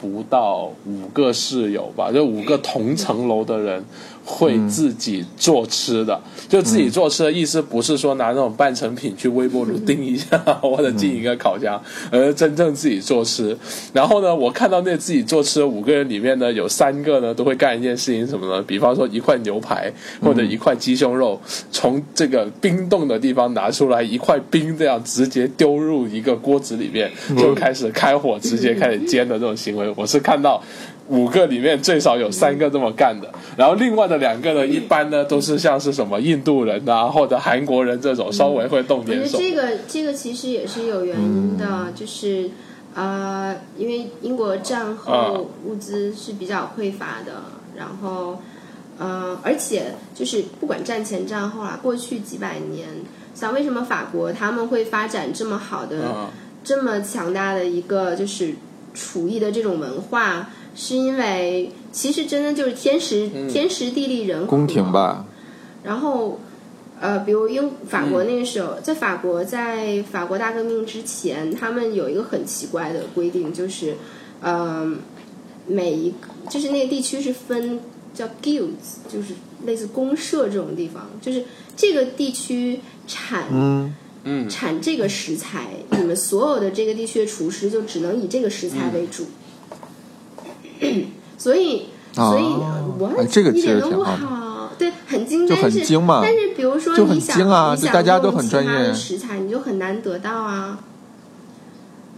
不到五个室友吧，就五个同层楼的人。会自己做吃的，就自己做吃的意思不是说拿那种半成品去微波炉叮一下或者进一个烤箱，而真正自己做吃。然后呢，我看到那自己做吃的五个人里面呢，有三个呢都会干一件事情，什么呢？比方说一块牛排或者一块鸡胸肉，从这个冰冻的地方拿出来一块冰，这样直接丢入一个锅子里面，就开始开火，直接开始煎的这种行为，我是看到。五个里面最少有三个这么干的，然后另外的两个呢，一般呢都是像是什么印度人啊或者韩国人这种稍微会动点手。这个这个其实也是有原因的，就是呃，因为英国战后物资是比较匮乏的，然后呃，而且就是不管战前战后啊，过去几百年，像为什么法国他们会发展这么好的、这么强大的一个就是厨艺的这种文化？是因为其实真的就是天时天时地利人和，宫廷吧。然后，呃，比如英法国那个时候，在法国在法国大革命之前，他们有一个很奇怪的规定，就是，嗯，每一就是那个地区是分叫 guilds，就是类似公社这种地方，就是这个地区产嗯。嗯产这个食材，你们所有的这个地区的厨师就只能以这个食材为主。[clears throat] 所以，所以我这个一点都不好，对，很精，就很精嘛。但是，比如说你想，啊，就大家都很专业，食材你就很难得到啊。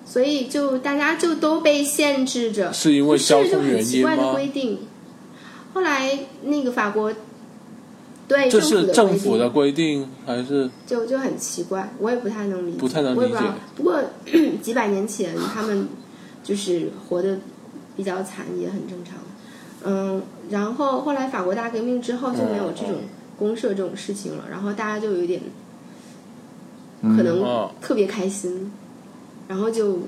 所以，就大家就都被限制着，是因为交通原因吗？规定。后来，那个法国对这是政府的规定还是就就很奇怪，我也不太能理解，不太能理解。不过 [clears throat] 几百年前，他们就是活的。比较惨也很正常，嗯，然后后来法国大革命之后就没有这种公社这种事情了，然后大家就有点可能特别开心，然后就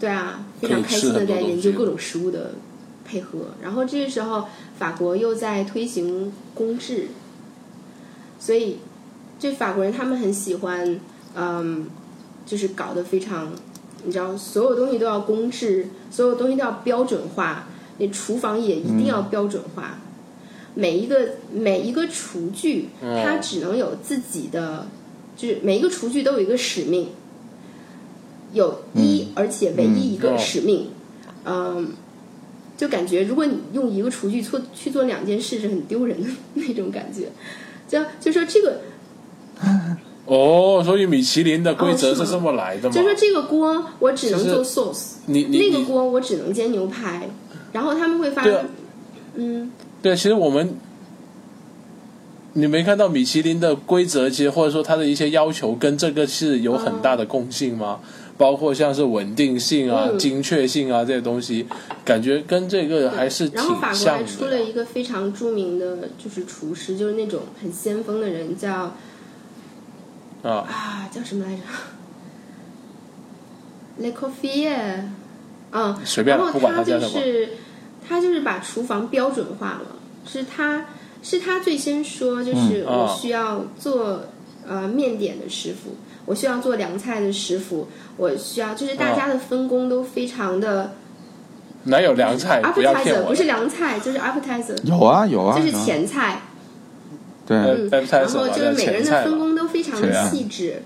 对啊，非常开心的在研究各种食物的配合，然后这个时候法国又在推行公制，所以这法国人他们很喜欢，嗯，就是搞得非常。你知道，所有东西都要公制，所有东西都要标准化。那厨房也一定要标准化。每一个每一个厨具，它只能有自己的，就是每一个厨具都有一个使命，有一而且唯一一个使命。嗯，就感觉如果你用一个厨具做去做两件事，是很丢人的 [laughs] 那种感觉。就就说这个。哦，所以米其林的规则是这么来的吗？就说这个锅我只能做 sauce，你那个锅我只能煎牛排，然后他们会发，嗯，对，其实我们。你没看到米其林的规则，其实或者说它的一些要求跟这个是有很大的共性吗？包括像是稳定性啊、精确性啊这些东西，感觉跟这个还是挺像的。然后法国还出了一个非常著名的，就是厨师，就是那种很先锋的人，叫啊啊叫什么来着？Le c o f f i e 嗯，随便，不管他就是他就是把厨房标准化了，是他。是他最先说，就是我需要做呃面点的师傅，我需要做凉菜的师傅，我需要就是大家的分工都非常的。哪有凉菜？appetizer 不是凉菜，就是 appetizer。有啊有啊。就是前菜。对。嗯，然后就是每个人的分工都非常的细致，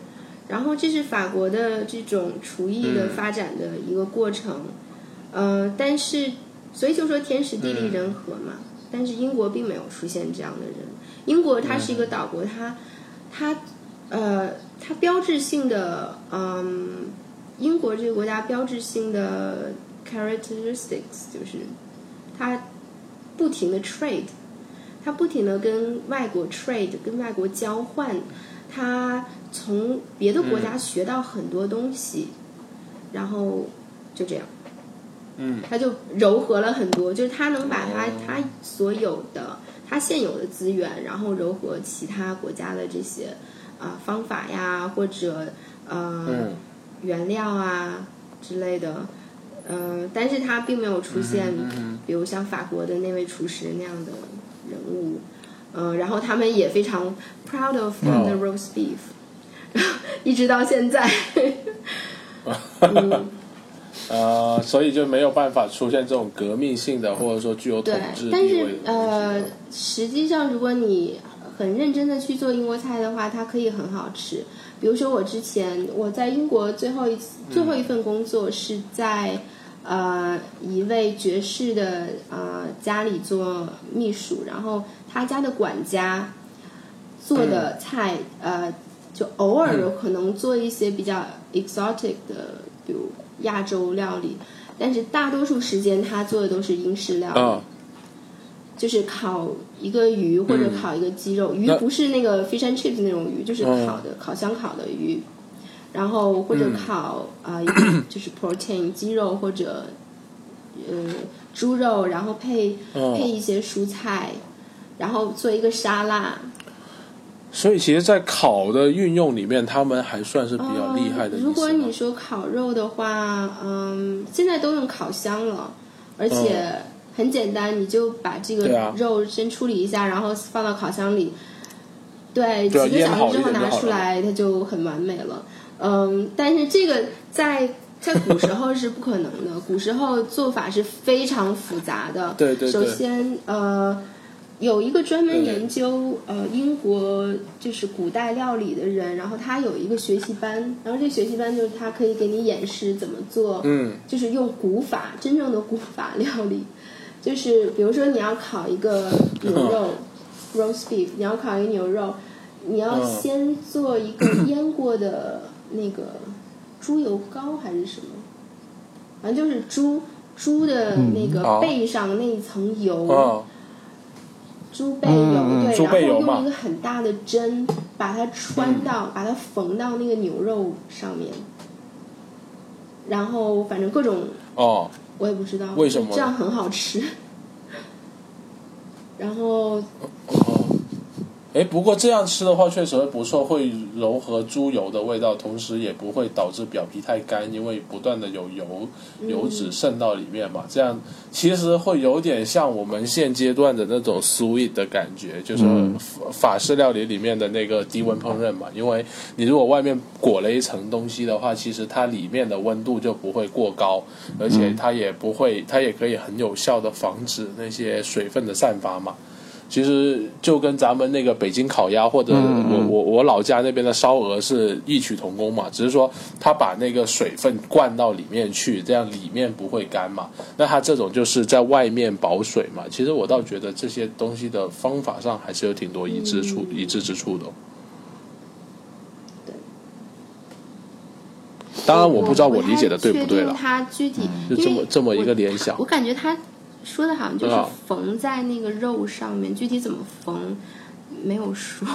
然后这是法国的这种厨艺的发展的一个过程，嗯，但是所以就说天时地利人和嘛。但是英国并没有出现这样的人。英国它是一个岛国，它它呃它标志性的嗯，英国这个国家标志性的 characteristics 就是它不停的 trade，它不停的跟外国 trade，跟外国交换，它从别的国家学到很多东西，然后就这样。嗯，他就糅合了很多，就是他能把他他所有的他现有的资源，然后糅合其他国家的这些啊方法呀，或者呃原料啊之类的，嗯，但是他并没有出现，比如像法国的那位厨师那样的人物，嗯，然后他们也非常 proud of the roast beef，一直到现在。嗯 [laughs] 呃，所以就没有办法出现这种革命性的，或者说具有统治但是呃，实际上如果你很认真的去做英国菜的话，它可以很好吃。比如说我之前我在英国最后一次最后一份工作是在呃一位爵士的呃家里做秘书，然后他家的管家做的菜呃就偶尔有可能做一些比较 exotic 的，比如。亚洲料理，但是大多数时间他做的都是英式料理，就是烤一个鱼或者烤一个鸡肉，鱼不是那个 fish and chips 那种鱼，就是烤的烤箱烤的鱼，然后或者烤啊就是 protein 鸡肉或者呃猪肉，然后配配一些蔬菜，然后做一个沙拉。所以，其实，在烤的运用里面，他们还算是比较厉害的。如果你说烤肉的话，嗯，现在都用烤箱了，而且很简单，你就把这个肉先处理一下，然后放到烤箱里，对，几个小时之后拿出来，它就很完美了。嗯，但是这个在在古时候是不可能的，古时候做法是非常复杂的。[laughs] 对对对。首先，呃。有一个专门研究呃英国就是古代料理的人，然后他有一个学习班，然后这学习班就是他可以给你演示怎么做，嗯，就是用古法，真正的古法料理，就是比如说你要烤一个牛肉，roast beef，你要烤一个牛肉，你要先做一个腌过的那个猪油膏还是什么，反正就是猪猪的那个背上那一层油。猪背油对，然后用一个很大的针把它穿到，把它缝到那个牛肉上面，然后反正各种哦，我也不知道为什么这样很好吃，[laughs] 然后。哎，不过这样吃的话确实会不错，会柔和猪油的味道，同时也不会导致表皮太干，因为不断的有油油脂渗到里面嘛。这样其实会有点像我们现阶段的那种 sweet 的感觉，就是法式料理里面的那个低温烹饪嘛。因为你如果外面裹了一层东西的话，其实它里面的温度就不会过高，而且它也不会，它也可以很有效的防止那些水分的散发嘛。其实就跟咱们那个北京烤鸭或者我我我老家那边的烧鹅是异曲同工嘛，只是说他把那个水分灌到里面去，这样里面不会干嘛。那他这种就是在外面保水嘛。其实我倒觉得这些东西的方法上还是有挺多一致处一致之处的。当然我不知道我理解的对不对了。他具体就这么这么一个联想，我感觉他说的好像就是缝在那个肉上面，具体怎么缝没有说。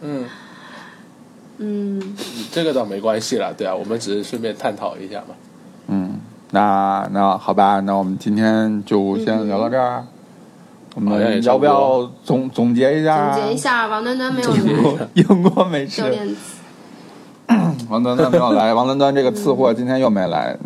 嗯 [laughs] 嗯，这个倒没关系了，对啊，我们只是顺便探讨一下嘛。嗯，那那好吧，那我们今天就先聊到这儿。我们要不要总总结一下？总结一下，王端端没有来，[laughs] 英国美食。王端端没有来，王端端这个次货今天又没来。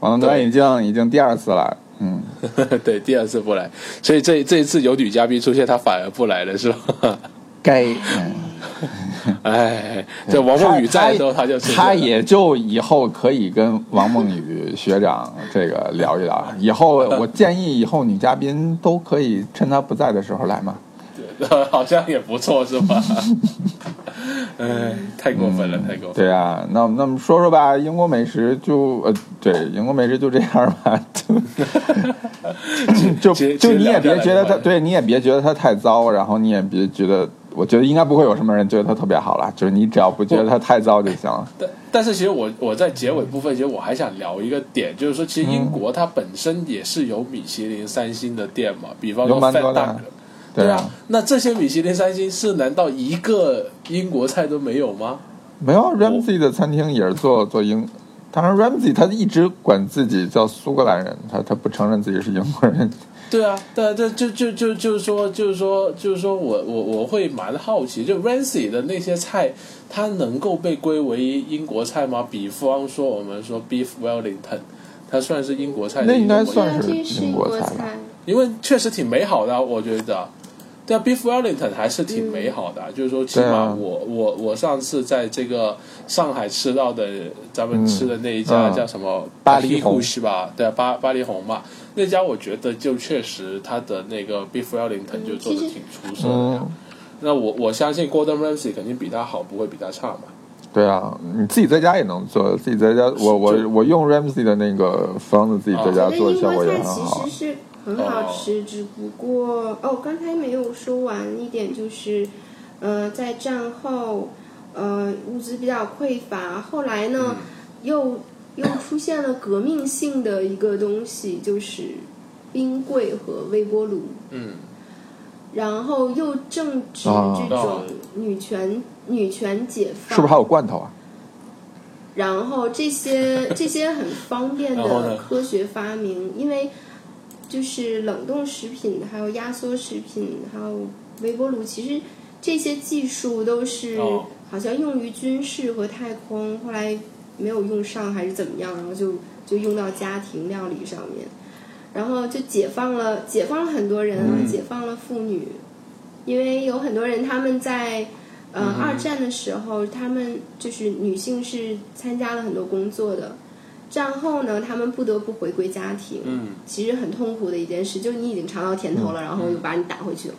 王端端已经已经第二次了，嗯，[laughs] 对，第二次不来，所以这这一次有女嘉宾出现，他反而不来了，是吧？该。[laughs] 哎，这王梦雨在的时候，他就他也就以后可以跟王梦雨学长这个聊一聊。以后我建议以后女嘉宾都可以趁他不在的时候来嘛。对，[laughs] 好像也不错，是吧？[laughs] 哎，太过分了，太过分。对啊，那那么说说吧，英国美食就呃，对，英国美食就这样吧。[laughs] 就就就你也别觉得它，对，你也别觉得它太糟，然后你也别觉得。我觉得应该不会有什么人觉得它特别好了，就是你只要不觉得它太糟就行了。但但是其实我我在结尾部分，其实我还想聊一个点，就是说其实英国它本身也是有米其林三星的店嘛，比方说范对啊，那这些米其林三星是难道一个英国菜都没有吗？没有，Ramsey 的餐厅也是做 [laughs] 做英，当然 Ramsey 他一直管自己叫苏格兰人，他他不承认自己是英国人。对啊，对啊，对，就就就就是说，就是说，就是说我我我会蛮好奇，就 Ramsey 的那些菜，它能够被归为英国菜吗？比方说，我们说 Beef Wellington，它算是英国菜？那应该算是英国菜，因为确实挺美好的，我觉得。对啊，Beef Wellington 还是挺美好的，就是说，起码我我我上次在这个上海吃到的，咱们吃的那一家叫什么巴黎红是吧？对啊，巴巴黎红嘛。那家我觉得就确实它的那个 beef Wellington 就做的挺出色的。那我我相信 Gordon Ramsay 肯定比他好，不会比他差嘛。对啊，你自己在家也能做，自己在家我我我用 Ramsay 的那个方子自己在家做，效果也很好。其实是很好吃，只不过哦，刚才没有说完一点，就是呃，在战后呃物资比较匮乏，后来呢又。又出现了革命性的一个东西，就是冰柜和微波炉。嗯，然后又正值这种女权女权解放，是不是还有罐头啊？然后这些这些很方便的科学发明，因为就是冷冻食品、还有压缩食品、还有微波炉，其实这些技术都是好像用于军事和太空，后来。没有用上还是怎么样，然后就就用到家庭料理上面，然后就解放了解放了很多人啊，解放了妇女，因为有很多人他们在呃二战的时候，他们就是女性是参加了很多工作的，战后呢，他们不得不回归家庭，嗯，其实很痛苦的一件事，就是你已经尝到甜头了，然后又把你打回去了，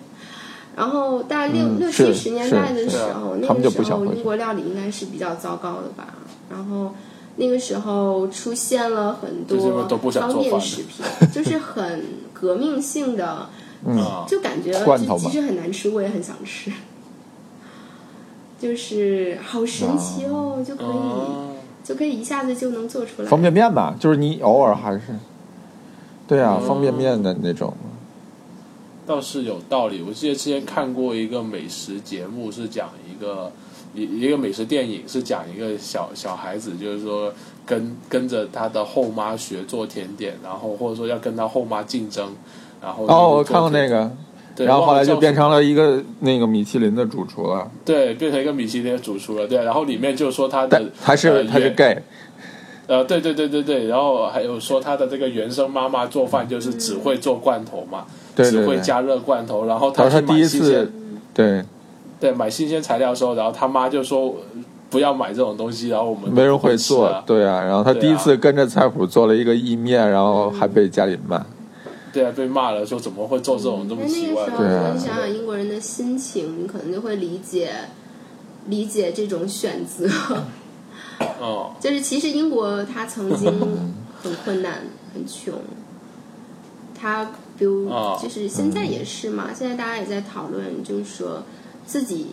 然后大概六六七十年代的时候，那个时候英国料理应该是比较糟糕的吧。然后那个时候出现了很多方便食品，[laughs] 就是很革命性的，就感觉其实很难吃，我也很想吃，就是好神奇哦，就可以就可以一下子就能做出来方便面吧，就是你偶尔还是对啊，方便面的那种，倒是有道理。我记得之前看过一个美食节目，是讲一个。一一个美食电影是讲一个小小孩子，就是说跟跟着他的后妈学做甜点，然后或者说要跟他后妈竞争，然后哦，我看过那个，然后后来就变成了一个那个米其林的主厨了，对，变成一个米其林的主厨了，对，然后里面就说他的还是他是 gay，呃，对对对对对，然后还有说他的这个原生妈妈做饭就是只会做罐头嘛，只会加热罐头，然后他他第一次对。对，买新鲜材料的时候，然后他妈就说不要买这种东西，然后我们没人会做，对啊，然后他第一次跟着菜谱做了一个意面，然后还被家里骂。对啊，被骂了，说怎么会做这种这么奇怪？对啊，你想想英国人的心情，你可能就会理解理解这种选择。[laughs] 哦，就是其实英国他曾经很困难、很穷，他比如就是现在也是嘛，现在大家也在讨论，就是说。自己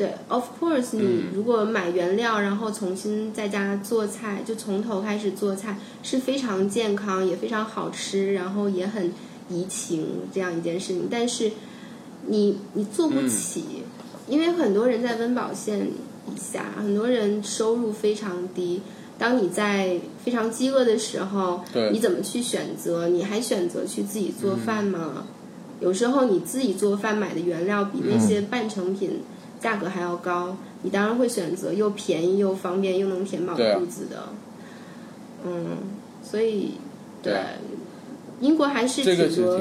对，of course，你如果买原料，然后重新在家做菜，就从头开始做菜，是非常健康，也非常好吃，然后也很怡情这样一件事情。但是你你做不起，因为很多人在温饱线以下，很多人收入非常低。当你在非常饥饿的时候，你怎么去选择？你还选择去自己做饭吗？有时候你自己做饭买的原料比那些半成品价格还要高，你当然会选择又便宜又方便又能填饱肚子的。嗯，所以对英国还是挺多，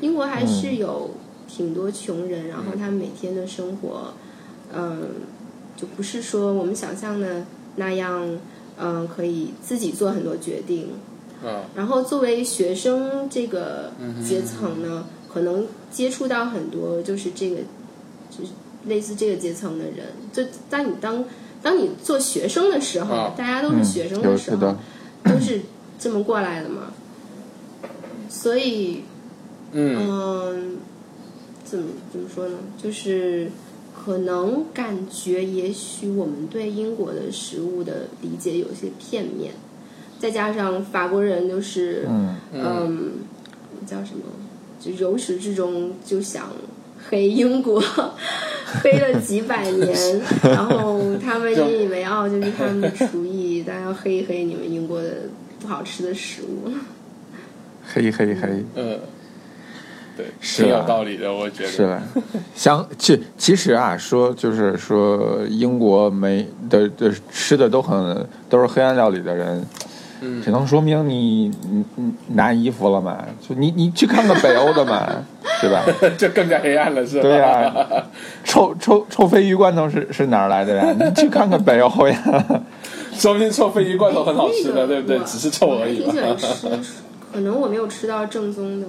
英国还是有挺多穷人，然后他每天的生活，嗯，就不是说我们想象的那样。嗯，可以自己做很多决定。嗯。然后作为学生这个阶层呢，可能接触到很多就是这个，就是类似这个阶层的人。就当你当当你做学生的时候，大家都是学生的时候，都是这么过来的嘛。所以，嗯，怎么怎么说呢？就是。可能感觉，也许我们对英国的食物的理解有些片面，再加上法国人就是嗯，叫什么，就由始至终就想黑英国，[laughs] 黑了几百年，[laughs] 然后他们引以为傲就是他们的厨艺，大家要黑一黑你们英国的不好吃的食物，黑黑黑，嗯。对，是有道理的，我觉得是吧？像其其实啊，说就是说，英国没的的吃的都很都是黑暗料理的人，嗯，只能说明你你你拿衣服了嘛？就你你去看看北欧的嘛，[laughs] 对吧？就更加黑暗了，是吧？对呀，臭臭臭鲱鱼罐头是是哪儿来的呀？[laughs] 你去看看北欧呀，说明臭鲱鱼罐头很好吃的，[laughs] 对不对？只是臭而已。挺喜欢吃，可能我没有吃到正宗的。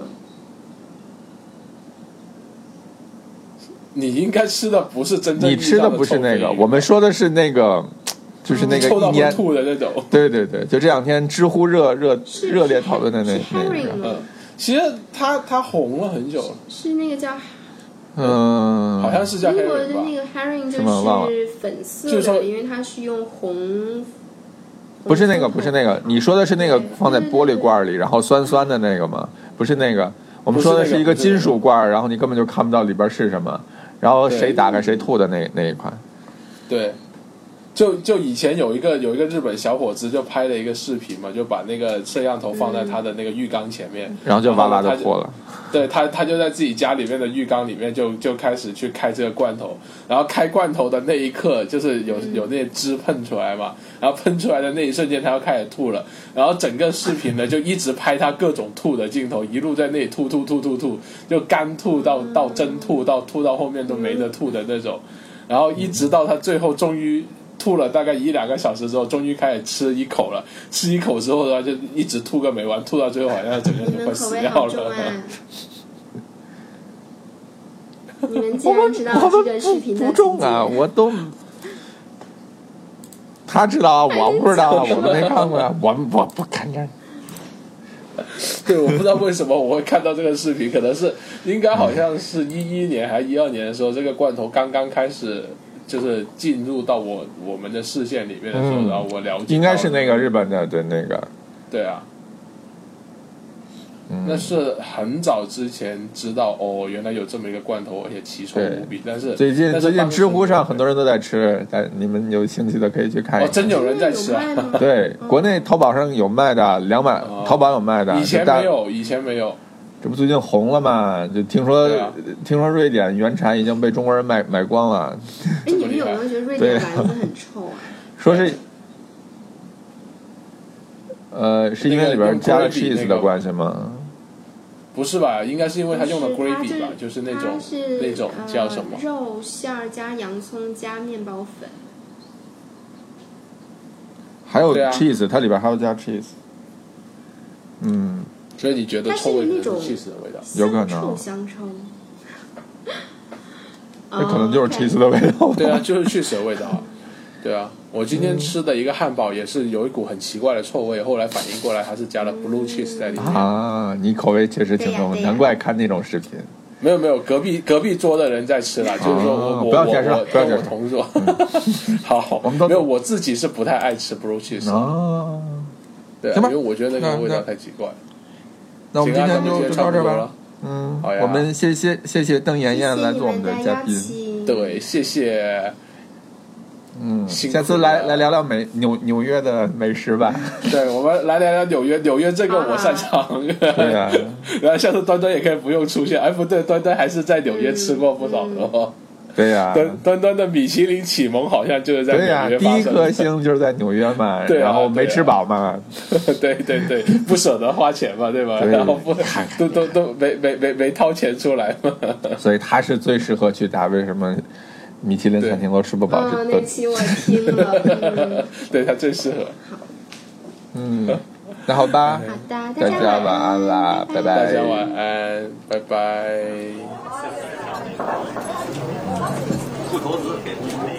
你应该吃的不是真正你吃的不是那个，我们说的是那个，就是那个臭到会吐的那种。对对对，就这两天知乎热热热烈讨论的那那个。其实它它红了很久。是那个叫嗯，好像是叫。英国的那个 herring 就是粉色的，因为它是用红。不是那个，不是那个，你说的是那个放在玻璃罐里，然后酸酸的那个吗？不是那个，我们说的是一个金属罐，然后你根本就看不到里边是什么。然后谁打开谁吐的那那一款，对，就就以前有一个有一个日本小伙子就拍了一个视频嘛，就把那个摄像头放在他的那个浴缸前面，然后就哇啦的破了。对他，他就在自己家里面的浴缸里面就就开始去开这个罐头，然后开罐头的那一刻，就是有有那些汁喷出来嘛，然后喷出来的那一瞬间，他要开始吐了，然后整个视频呢就一直拍他各种吐的镜头，一路在那里吐吐吐吐吐，就干吐到到真吐到吐到后面都没得吐的那种，然后一直到他最后终于。吐了大概一两个小时之后，终于开始吃一口了。吃一口之后呢，就一直吐个没完，吐到最后好像整个人快死掉了。你们竟然知道这个视频不重啊？我都他知道啊，我不知道啊，我都没看过呀。[laughs] 我我不看见。对，我不知道为什么我会看到这个视频，可能是应该好像是一一年还是一二年的时候，这个罐头刚刚开始。就是进入到我我们的视线里面的时候，然后我了解，应该是那个日本的，对那个，对啊，那是很早之前知道哦，原来有这么一个罐头，而且奇臭无比。但是最近最近知乎上很多人都在吃，但你们有兴趣的可以去看。哦，真有人在吃啊？对，国内淘宝上有卖的，两百，淘宝有卖的，以前没有，以前没有。这不最近红了嘛？就听说，听说瑞典原产已经被中国人买买光了。哎，你们有没有觉得瑞典丸子很臭啊？[laughs] 说是，呃，是因为里边加了 cheese 的关系吗？不是吧？应该是因为它用的 gravy 吧？就是那种那种叫什么肉馅儿加洋葱加面包粉，还有 cheese，它里边还要加 cheese。嗯。所以你觉得臭味是气死的味道？有可能。香臭。那可能就是 cheese 的味道。对啊，就是去死的味道。对啊，我今天吃的一个汉堡也是有一股很奇怪的臭味，后来反应过来，它是加了 blue cheese 在里面。啊，你口味确实挺重，难怪看那种视频。没有没有，隔壁隔壁桌的人在吃了，就是说我我不要解释，不要解释，同桌。[laughs] 好，我们都没有，我自己是不太爱吃 blue cheese。哦，对，因为我觉得那个味道太奇怪。那我们今天就就到这吧。嗯，好呀。我们谢谢谢谢邓妍妍来做我们的嘉宾。对，谢谢。嗯，下次来来聊聊美纽纽约的美食吧。[laughs] 对，我们来聊聊纽约，纽约这个我擅长。对啊，[laughs] 然后下次端端也可以不用出现。哎，不对，端端还是在纽约吃过不少的哦。对呀，端端端的米其林启蒙好像就是在纽约第一颗星就是在纽约嘛，[laughs] 对然后没吃饱嘛。对 [laughs] 对对，[laughs] 不舍得花钱嘛，对吧？然后不都都都没没没没掏钱出来嘛。所以他是最适合去打为什么？米其林餐厅都吃不饱。哦，那期我听了，对他最适合。好，嗯，那好吧，好的，大家晚安啦，拜拜。大家晚安，拜拜。不投资，给不出。